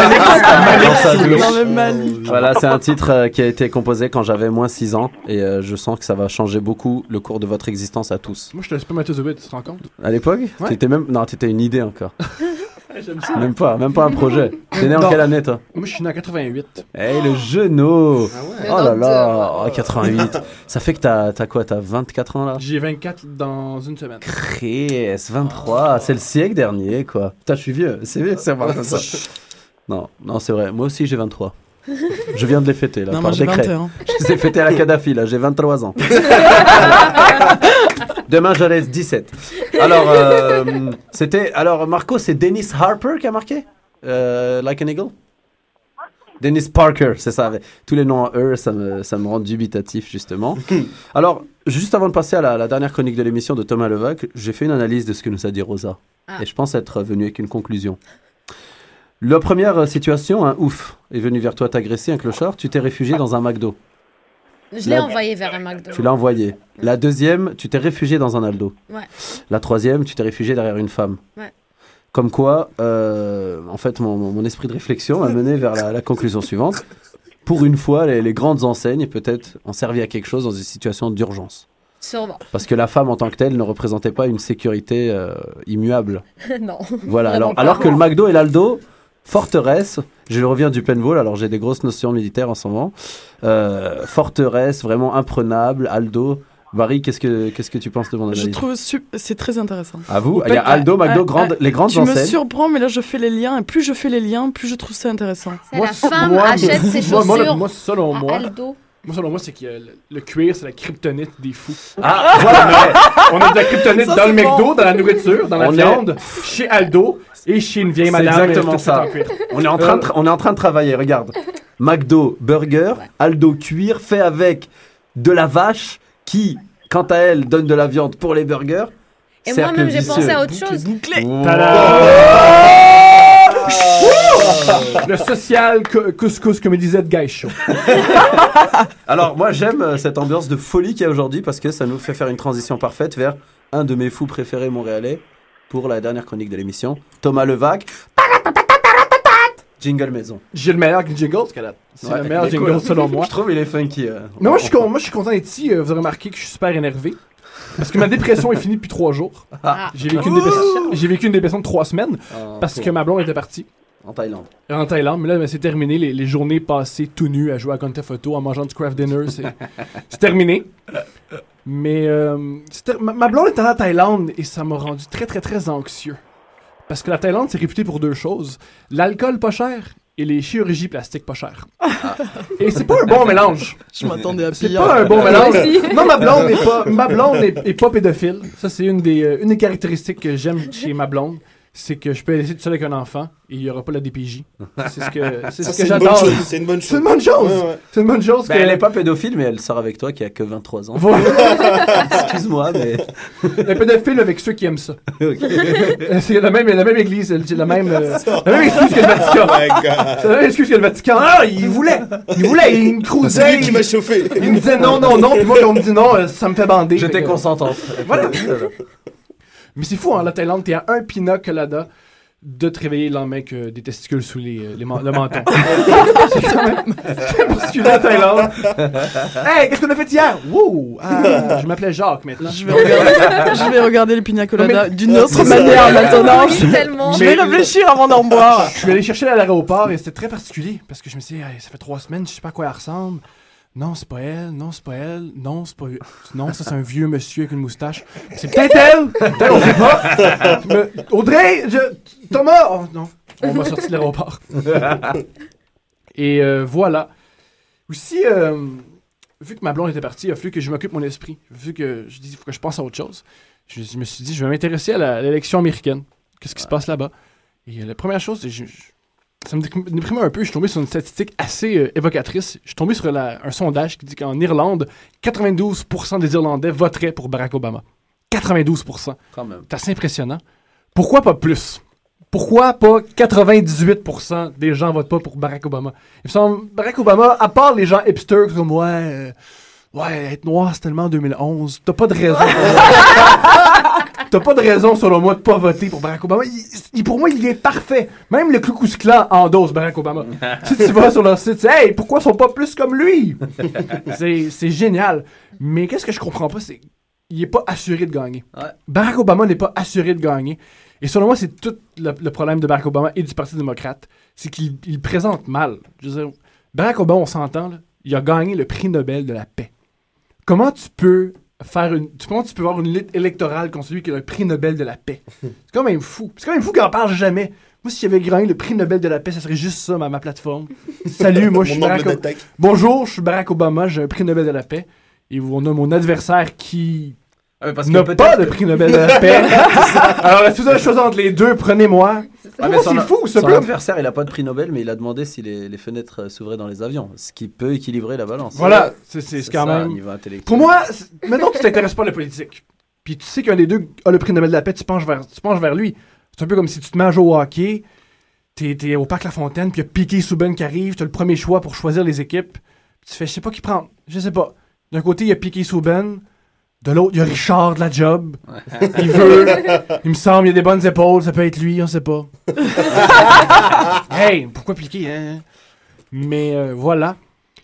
Speaker 7: Voilà, c'est un titre euh, qui a été composé quand j'avais moins 6 ans et euh, je sens que ça va changer beaucoup le cours de votre existence à tous.
Speaker 10: Moi, je te laisse pas spermatozoïde, tu te rends compte?
Speaker 7: À l'époque,
Speaker 10: Ouais.
Speaker 7: t'étais même non, t'étais une idée encore.
Speaker 10: Ça.
Speaker 7: Même pas, même pas un projet. T'es né en quelle année toi
Speaker 10: Moi, je suis né en 88.
Speaker 7: Eh le genou
Speaker 10: ouais.
Speaker 7: Oh là là,
Speaker 10: docteur.
Speaker 7: oh, 88. Ça fait que t'as t'as quoi T'as 24 ans là
Speaker 10: J'ai 24 dans une semaine.
Speaker 7: Chris, 23, c'est le siècle dernier quoi. Putain, je suis vieux, c'est vieux, c'est ça. Non, non, c'est vrai. Moi aussi j'ai 23. Je viens de les fêter là,
Speaker 18: Non,
Speaker 7: par
Speaker 18: moi,
Speaker 7: décret.
Speaker 18: 21.
Speaker 7: Je les ai fêtés à la Kadhafi là, j'ai 23 ans. Demain j'en ai 17. Alors, euh, c'était. Alors, Marco, c'est Dennis Harper qui a marqué? Euh, Like an Eagle? Dennis Parker, c'est ça. Tous les noms en E, ça me, ça me rend dubitatif, justement. Alors, juste avant de passer à la, la dernière chronique de l'émission de Thomas Levac, j'ai fait une analyse de ce que nous a dit Rosa.
Speaker 17: Ah.
Speaker 7: Et je pense être venu avec une conclusion. La première euh, situation, un ouf, est venu vers toi t'agresser, un clochard, tu t'es réfugié dans un McDo.
Speaker 17: Je l'ai
Speaker 7: La-
Speaker 17: envoyé vers un McDo.
Speaker 7: Tu l'as envoyé. La deuxième, tu t'es réfugié dans un Aldo.
Speaker 17: Ouais.
Speaker 7: La troisième, tu t'es réfugié derrière une femme.
Speaker 17: Ouais.
Speaker 7: Comme quoi, euh, en fait, mon, esprit de réflexion m'a mené vers la, la conclusion suivante. Pour une fois, les, les grandes enseignes peut-être ont servi à quelque chose dans une situation d'urgence.
Speaker 17: Sûrement.
Speaker 7: Parce que la femme en tant que telle ne représentait pas une sécurité euh, immuable.
Speaker 17: non.
Speaker 7: Voilà, alors que le McDo et l'Aldo, forteresse, je reviens du paintball, alors j'ai des grosses notions militaires en ce moment. Euh, forteresse, vraiment imprenable, Aldo. Barry, qu'est-ce que, qu'est-ce que tu penses de mon analyse?
Speaker 18: Je trouve c'est très intéressant.
Speaker 7: À vous
Speaker 18: Ou
Speaker 7: Il y a
Speaker 18: peut-
Speaker 7: Aldo, McDo,
Speaker 18: Ah,
Speaker 7: grande-
Speaker 18: ah,
Speaker 7: les grandes
Speaker 18: Tu me
Speaker 7: enseignes.
Speaker 18: surprends, mais là je fais les liens, et plus je fais les liens, plus je trouve ça intéressant.
Speaker 17: La femme
Speaker 10: moi,
Speaker 17: achète ses
Speaker 10: moi, moi,
Speaker 17: chaussures
Speaker 10: moi, selon
Speaker 17: à
Speaker 10: moi,
Speaker 17: Aldo.
Speaker 10: Moi, selon moi, c'est que le, le cuir, c'est la kryptonite des fous.
Speaker 7: Ah, voilà.
Speaker 10: On a de la kryptonite
Speaker 7: Ça,
Speaker 10: dans le McDo,
Speaker 7: bon.
Speaker 10: dans la nourriture, dans la
Speaker 7: On est-
Speaker 10: viande, chez Aldo et chez une vieille
Speaker 7: C'est
Speaker 10: madame.
Speaker 7: exactement
Speaker 10: toute
Speaker 7: ça. On est, en train de on est en train de travailler, regarde. McDo, burger, Aldo, cuir, fait avec de la vache qui, quant à elle, donne de la viande pour les burgers.
Speaker 17: Et moi-même, j'ai pensé à autre chose.
Speaker 10: Le social co- couscous, comme il disait de Guy Show.
Speaker 7: Alors, moi, j'aime euh, cette ambiance de folie qu'il y a aujourd'hui parce que ça nous fait faire une transition parfaite vers un de mes fous préférés montréalais pour la dernière chronique de l'émission, Thomas Levac. Jingle maison.
Speaker 10: J'ai le meilleur jingle, parce que la- c'est
Speaker 7: Ouais,
Speaker 10: le meilleur jingle
Speaker 7: cool.
Speaker 10: selon moi.
Speaker 7: Je trouve il est funky. euh.
Speaker 10: Mais moi, je suis con- moi, je suis content d'être ici. euh, Vous avez remarqué que je suis super énervé. Parce que ma dépression est finie depuis trois jours.
Speaker 7: Ah.
Speaker 10: J'ai vécu, une dépression- j'ai vécu une dépression de trois semaines
Speaker 7: Ah,
Speaker 10: parce
Speaker 7: cool.
Speaker 10: que ma blonde était partie.
Speaker 7: En Thaïlande.
Speaker 10: En Thaïlande, mais là, ben, c'est terminé. Les, les journées passées tout nu à jouer à Conte Photo, en mangeant du craft dinner, c'est c'est terminé. Mais euh, ma, ma blonde était en Thaïlande et ça m'a rendu très, très, très anxieux. Parce que la Thaïlande, c'est réputé pour deux choses l'alcool pas cher et les chirurgies plastiques pas chères. Et c'est pas un bon mélange.
Speaker 18: Je m'attendais à
Speaker 10: C'est
Speaker 18: pire.
Speaker 10: pas un bon mélange. Non, ma blonde n'est pas, ma blonde est, est pas pédophile. Ça, c'est une des, euh, une des caractéristiques que j'aime chez ma blonde. C'est que je peux la laisser toute seule avec un enfant et il n'y aura pas la DPJ. C'est ce que, c'est ce
Speaker 11: c'est
Speaker 10: que
Speaker 11: une bonne
Speaker 10: j'adore.
Speaker 11: chose, c'est une bonne
Speaker 10: C'est une
Speaker 11: chose.
Speaker 10: bonne chose.
Speaker 11: Ouais, ouais.
Speaker 10: C'est une bonne chose.
Speaker 7: Ben,
Speaker 10: que-
Speaker 7: Elle n'est pas pédophile, mais elle sort avec toi qui a que 23 ans.
Speaker 10: Voilà.
Speaker 7: Excuse-moi, mais.
Speaker 10: Un pédophile avec ceux qui aiment ça. C'est la même, la même église, c'est la même, euh, la même excuse que le Vatican.
Speaker 11: Oh.
Speaker 10: C'est la même excuse que le Vatican. Ah, il voulait, il voulait, il me crousait.
Speaker 11: C'est lui qui m'a chauffé.
Speaker 10: Il me disait non, non, non, puis moi, on me dit non, ça me fait bander.
Speaker 7: J'étais consentante.
Speaker 10: Voilà. Mais c'est fou, hein, la Thaïlande, t'es à un pina colada de te réveiller le lendemain que des testicules sous les, euh, les le menton. c'est quand même Thaïlande. hey, qu'est-ce qu'on a fait hier? Wow! Ah, je m'appelais Jacques maintenant.
Speaker 18: Je vais regarder, je vais regarder les pina
Speaker 10: mais-
Speaker 18: d'une autre
Speaker 10: C'est
Speaker 18: manière maintenant.
Speaker 17: Oui, tellement.
Speaker 18: Je vais
Speaker 10: Mais-
Speaker 18: réfléchir avant d'en boire.
Speaker 10: Je suis allé chercher à l'aéroport et c'était très particulier parce que je me suis dit, Hey, ça fait trois semaines, je sais pas à quoi elle ressemble. Non, c'est pas elle. Non, c'est pas elle. Non, c'est pas Non, ça, c'est un vieux monsieur avec une moustache. C'est peut-être elle. Peut-être, on sait pas. Mais- Audrey, je- Thomas. Oh, non. On m'a sorti de l'aéroport. et euh, voilà. Aussi, euh, vu que ma blonde était partie, il a fallu que je m'occupe mon esprit. Vu que je dis, il faut que je pense à autre chose. Je, je me suis dit, je vais m'intéresser à l'élection américaine. Qu'est-ce qui se passe là-bas? Et euh, la première chose, c'est ça me dé- déprimait un peu. Je suis tombé sur une statistique assez euh, évocatrice. Je suis tombé sur la- un sondage qui dit qu'en Irlande, 92% des Irlandais voteraient pour Barack Obama. 92%.
Speaker 7: Quand même.
Speaker 10: C'est assez impressionnant. Pourquoi pas plus? Pourquoi pas 98% des gens votent pas pour Barack Obama? Il me semble, Barack Obama, à part les gens hipsters comme ouais, euh, ouais, être noir c'est tellement en 2011, t'as pas de raison. T'as pas de raison, selon moi, de pas voter pour Barack Obama. Il- il- pour moi, il est parfait. Même le Klan endosse Barack Obama. si tu vas sur leur site, Hey, pourquoi ils sont pas plus comme lui? c'est génial. Mais qu'est-ce que je comprends pas, c'est qu'il est pas assuré de gagner. Barack Obama n'est pas assuré de gagner. Et selon moi, c'est tout le, le problème de Barack Obama et du Parti démocrate. C'est qu'il il présente mal. Je veux dire, Barack Obama, on s'entend, il a gagné le prix Nobel de la paix. Comment tu peux faire une. tu- Comment tu peux avoir une lutte électorale contre celui qui a le prix Nobel de la paix? C'est quand même fou. C'est quand même fou qu'on en parle jamais. Moi, si j'avais gagné le prix Nobel de la paix, ça serait juste ça, ma, ma plateforme. Salut, moi, je suis Barack Obama. Bonjour, je suis Barack Obama, j'ai un prix Nobel de la paix. Et on a mon adversaire qui
Speaker 20: Ah, parce
Speaker 10: n'a pas de prix Nobel de la paix. Alors, si vous avez choisi entre les deux, prenez-moi.
Speaker 7: Ah, mais
Speaker 10: Comment
Speaker 7: son,
Speaker 10: c'est fou, ce
Speaker 7: son adversaire, il a pas de prix Nobel, mais il a demandé si les, les fenêtres euh, s'ouvraient dans les avions, ce qui peut équilibrer la balance.
Speaker 10: Voilà, c'est c'est quand
Speaker 7: ça,
Speaker 10: même.
Speaker 7: niveau intellectuel.
Speaker 10: Pour moi, c'est- maintenant tu t'intéresses pas à la politique, puis tu sais qu'un des deux a le prix Nobel de la paix, tu penches vers, tu penches vers lui. C'est un peu comme si tu te jouer au hockey, t'es es au parc La Fontaine, puis il y a Piqué Souben qui arrive, t'as le premier choix pour choisir les équipes. Tu fais, je sais pas qui prendre, je sais pas. D'un côté, il y a Piqué Souben, de l'autre, il y a Richard de la job. il veut, il me semble, il y a des bonnes épaules, ça peut être lui, on sait pas. hey, pourquoi Piqué, hein? Mais euh, voilà.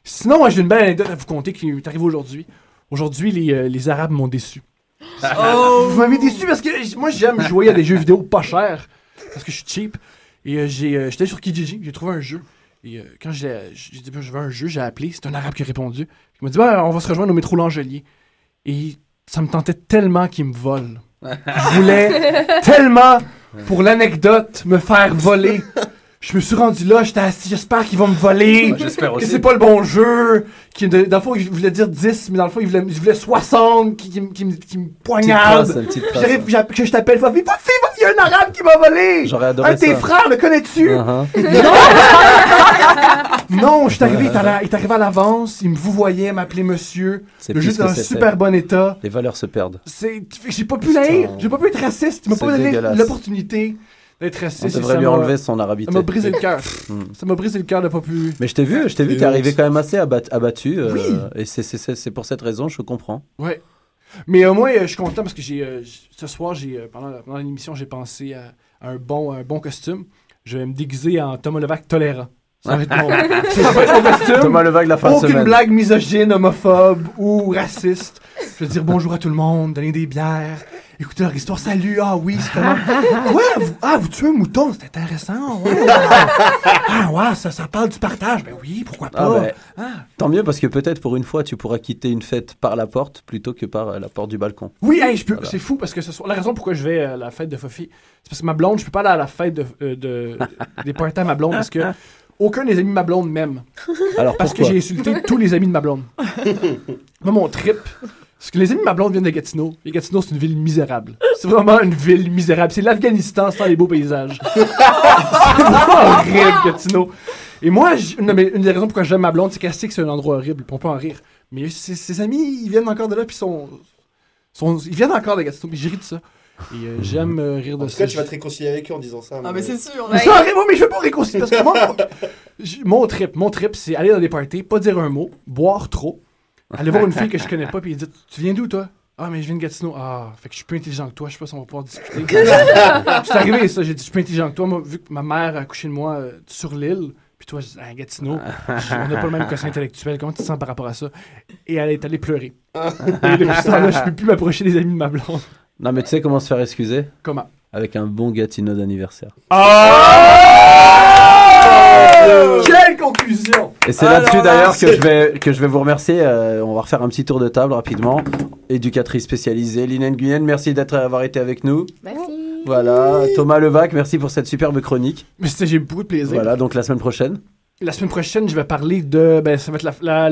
Speaker 10: Sinon, moi, j'ai une belle anecdote à vous conter qui est arrivée aujourd'hui. Aujourd'hui, les, euh, les Arabes m'ont déçu.
Speaker 18: Oh!
Speaker 10: Vous m'avez déçu parce que moi, j'aime jouer à des jeux vidéo pas chers. Parce que je suis cheap. Et euh, j'ai, euh, j'étais sur Kijiji, j'ai trouvé un jeu. Et euh, quand j'ai j'ai dit, ben, je veux un jeu, j'ai appelé. C'est un Arabe qui a répondu. Il m'a dit, Ben, on va se rejoindre au métro Langelier. Et ça me tentait tellement qu'il me vole. Je voulais tellement, pour l'anecdote, me faire voler. Je me suis rendu là, j'étais assis, j'espère qu'ils vont me voler.
Speaker 20: J'espère
Speaker 10: Que
Speaker 20: aussi.
Speaker 10: c'est pas le bon jeu. Qui, de- dans le fond, il voulait dire 10, mais dans le fond, il voulait, il voulait 60, qui, qui, me- qui me- qui me poignarde. j'arrive, que je t'appelle, Fafi, Fafi, il y a un arabe qui m'a volé.
Speaker 7: J'aurais adoré
Speaker 10: Un de tes frères, le connais-tu?
Speaker 7: Uh-huh.
Speaker 10: Non, je suis arrivé, il est arrivé à l'avance, il me vous voyait, m'appeler monsieur.
Speaker 7: C'est que
Speaker 10: dans un super bon état.
Speaker 7: Les valeurs se perdent.
Speaker 10: J'ai pas pu l'haïr, j'ai pas pu être raciste, il m'a pas donné l'opportunité d'être raciste.
Speaker 7: On devrait lui enlever son arabité.
Speaker 10: Ça m'a brisé le cœur.
Speaker 7: Hmm.
Speaker 10: Ça m'a brisé le cœur de pas pu.
Speaker 7: Mais je t'ai vu, je t'ai vu, t'es arrivé quand même assez abat- abattu. euh,
Speaker 10: Oui.
Speaker 7: Et c'est- pour cette raison, je comprends.
Speaker 10: Ouais. Mais euh, moi, euh, je suis content parce que j'ai euh, ce soir, j'ai pendant, l'émission, j'ai pensé à, un bon, un bon costume. Je vais me déguiser en Thomas Levac tolérant. Ça va être mon, ça va être mon costume.
Speaker 7: Thomas Levac, la fin
Speaker 10: Aucune
Speaker 7: semaine.
Speaker 10: blague misogyne, homophobe ou raciste. Je vais dire bonjour à tout le monde, donner des bières, écouter leur histoire. Salut, ah oui, c'est tellement. Ouais, vous, ah, vous tuez un mouton, c'est intéressant. Ouais. ah, ouais, ça, ça parle du partage. Ben oui, pourquoi pas?
Speaker 7: Ah ben,
Speaker 10: Ah.
Speaker 7: Tant mieux parce que peut-être pour une fois tu pourras quitter une fête par la porte plutôt que par euh, la porte du balcon.
Speaker 10: Oui, hey, je peux-
Speaker 7: Voilà.
Speaker 10: c'est fou parce que ce soir, la raison pourquoi je vais à la fête de Fofi, c'est parce que ma blonde, je peux pas aller à la fête de, euh, de- des à ma blonde parce que aucun des amis de ma blonde m'aime.
Speaker 7: Alors
Speaker 10: Parce que j'ai insulté tous les amis de ma blonde. Moi, mon trip, parce que les amis de ma blonde viennent de Gatineau. Et Gatineau, c'est une ville misérable. C'est vraiment une ville misérable. C'est l'Afghanistan sans les beaux paysages. c'est vraiment horrible, Gatineau. Et moi, j- non, mais une des raisons pourquoi j'aime ma blonde, c'est qu'elle sait que c'est un endroit horrible. On peut en rire. Mais ses, ses amis, ils viennent encore de là, puis sont, sont, ils viennent encore de Gatineau. Puis j'ai ri de ça. Et euh, j'aime euh, rire de
Speaker 11: En tout
Speaker 10: ça.
Speaker 11: cas, tu vas te réconcilier avec eux en disant ça.
Speaker 18: Ah, mais c'est sûr.
Speaker 10: Mais ça arrive, mais je veux pas réconcilier. Parce que moi, mon trip, mon trip, c'est aller dans des parties, pas dire un mot, boire trop, aller voir une fille que je connais pas, puis dire Tu viens d'où, toi? Ah, mais je viens de Gatineau. Ah, fait que je suis plus intelligent que toi, je sais pas si on va pouvoir discuter. Je suis arrivé, ça, j'ai dit Je suis plus intelligent que toi, moi, vu que ma mère a couché de moi euh, sur l'île, puis toi, je dis, Ah, Gatineau, on n'a pas le même quotient intellectuel, comment tu te sens par rapport à ça? Et elle est allée pleurer. Et depuis ce temps-là, je peux plus m'approcher des amis de ma blonde.
Speaker 7: Non mais tu sais comment se faire excuser?
Speaker 10: Comment?
Speaker 7: Avec un bon Gatineau d'anniversaire.
Speaker 10: Quelle conclusion
Speaker 7: Et c'est là-dessus
Speaker 10: là,
Speaker 7: d'ailleurs que je vais que je vais vous remercier. Euh, on va refaire un petit tour de table rapidement. Éducatrice spécialisée, Lina Nguyen, merci d'être avoir été avec nous.
Speaker 9: Merci.
Speaker 7: Voilà, Thomas Levac, merci pour cette superbe chronique.
Speaker 10: J'ai beaucoup de plaisir.
Speaker 7: Voilà, donc la semaine prochaine.
Speaker 10: La semaine prochaine, je vais parler de. Ben, ça va être la, la-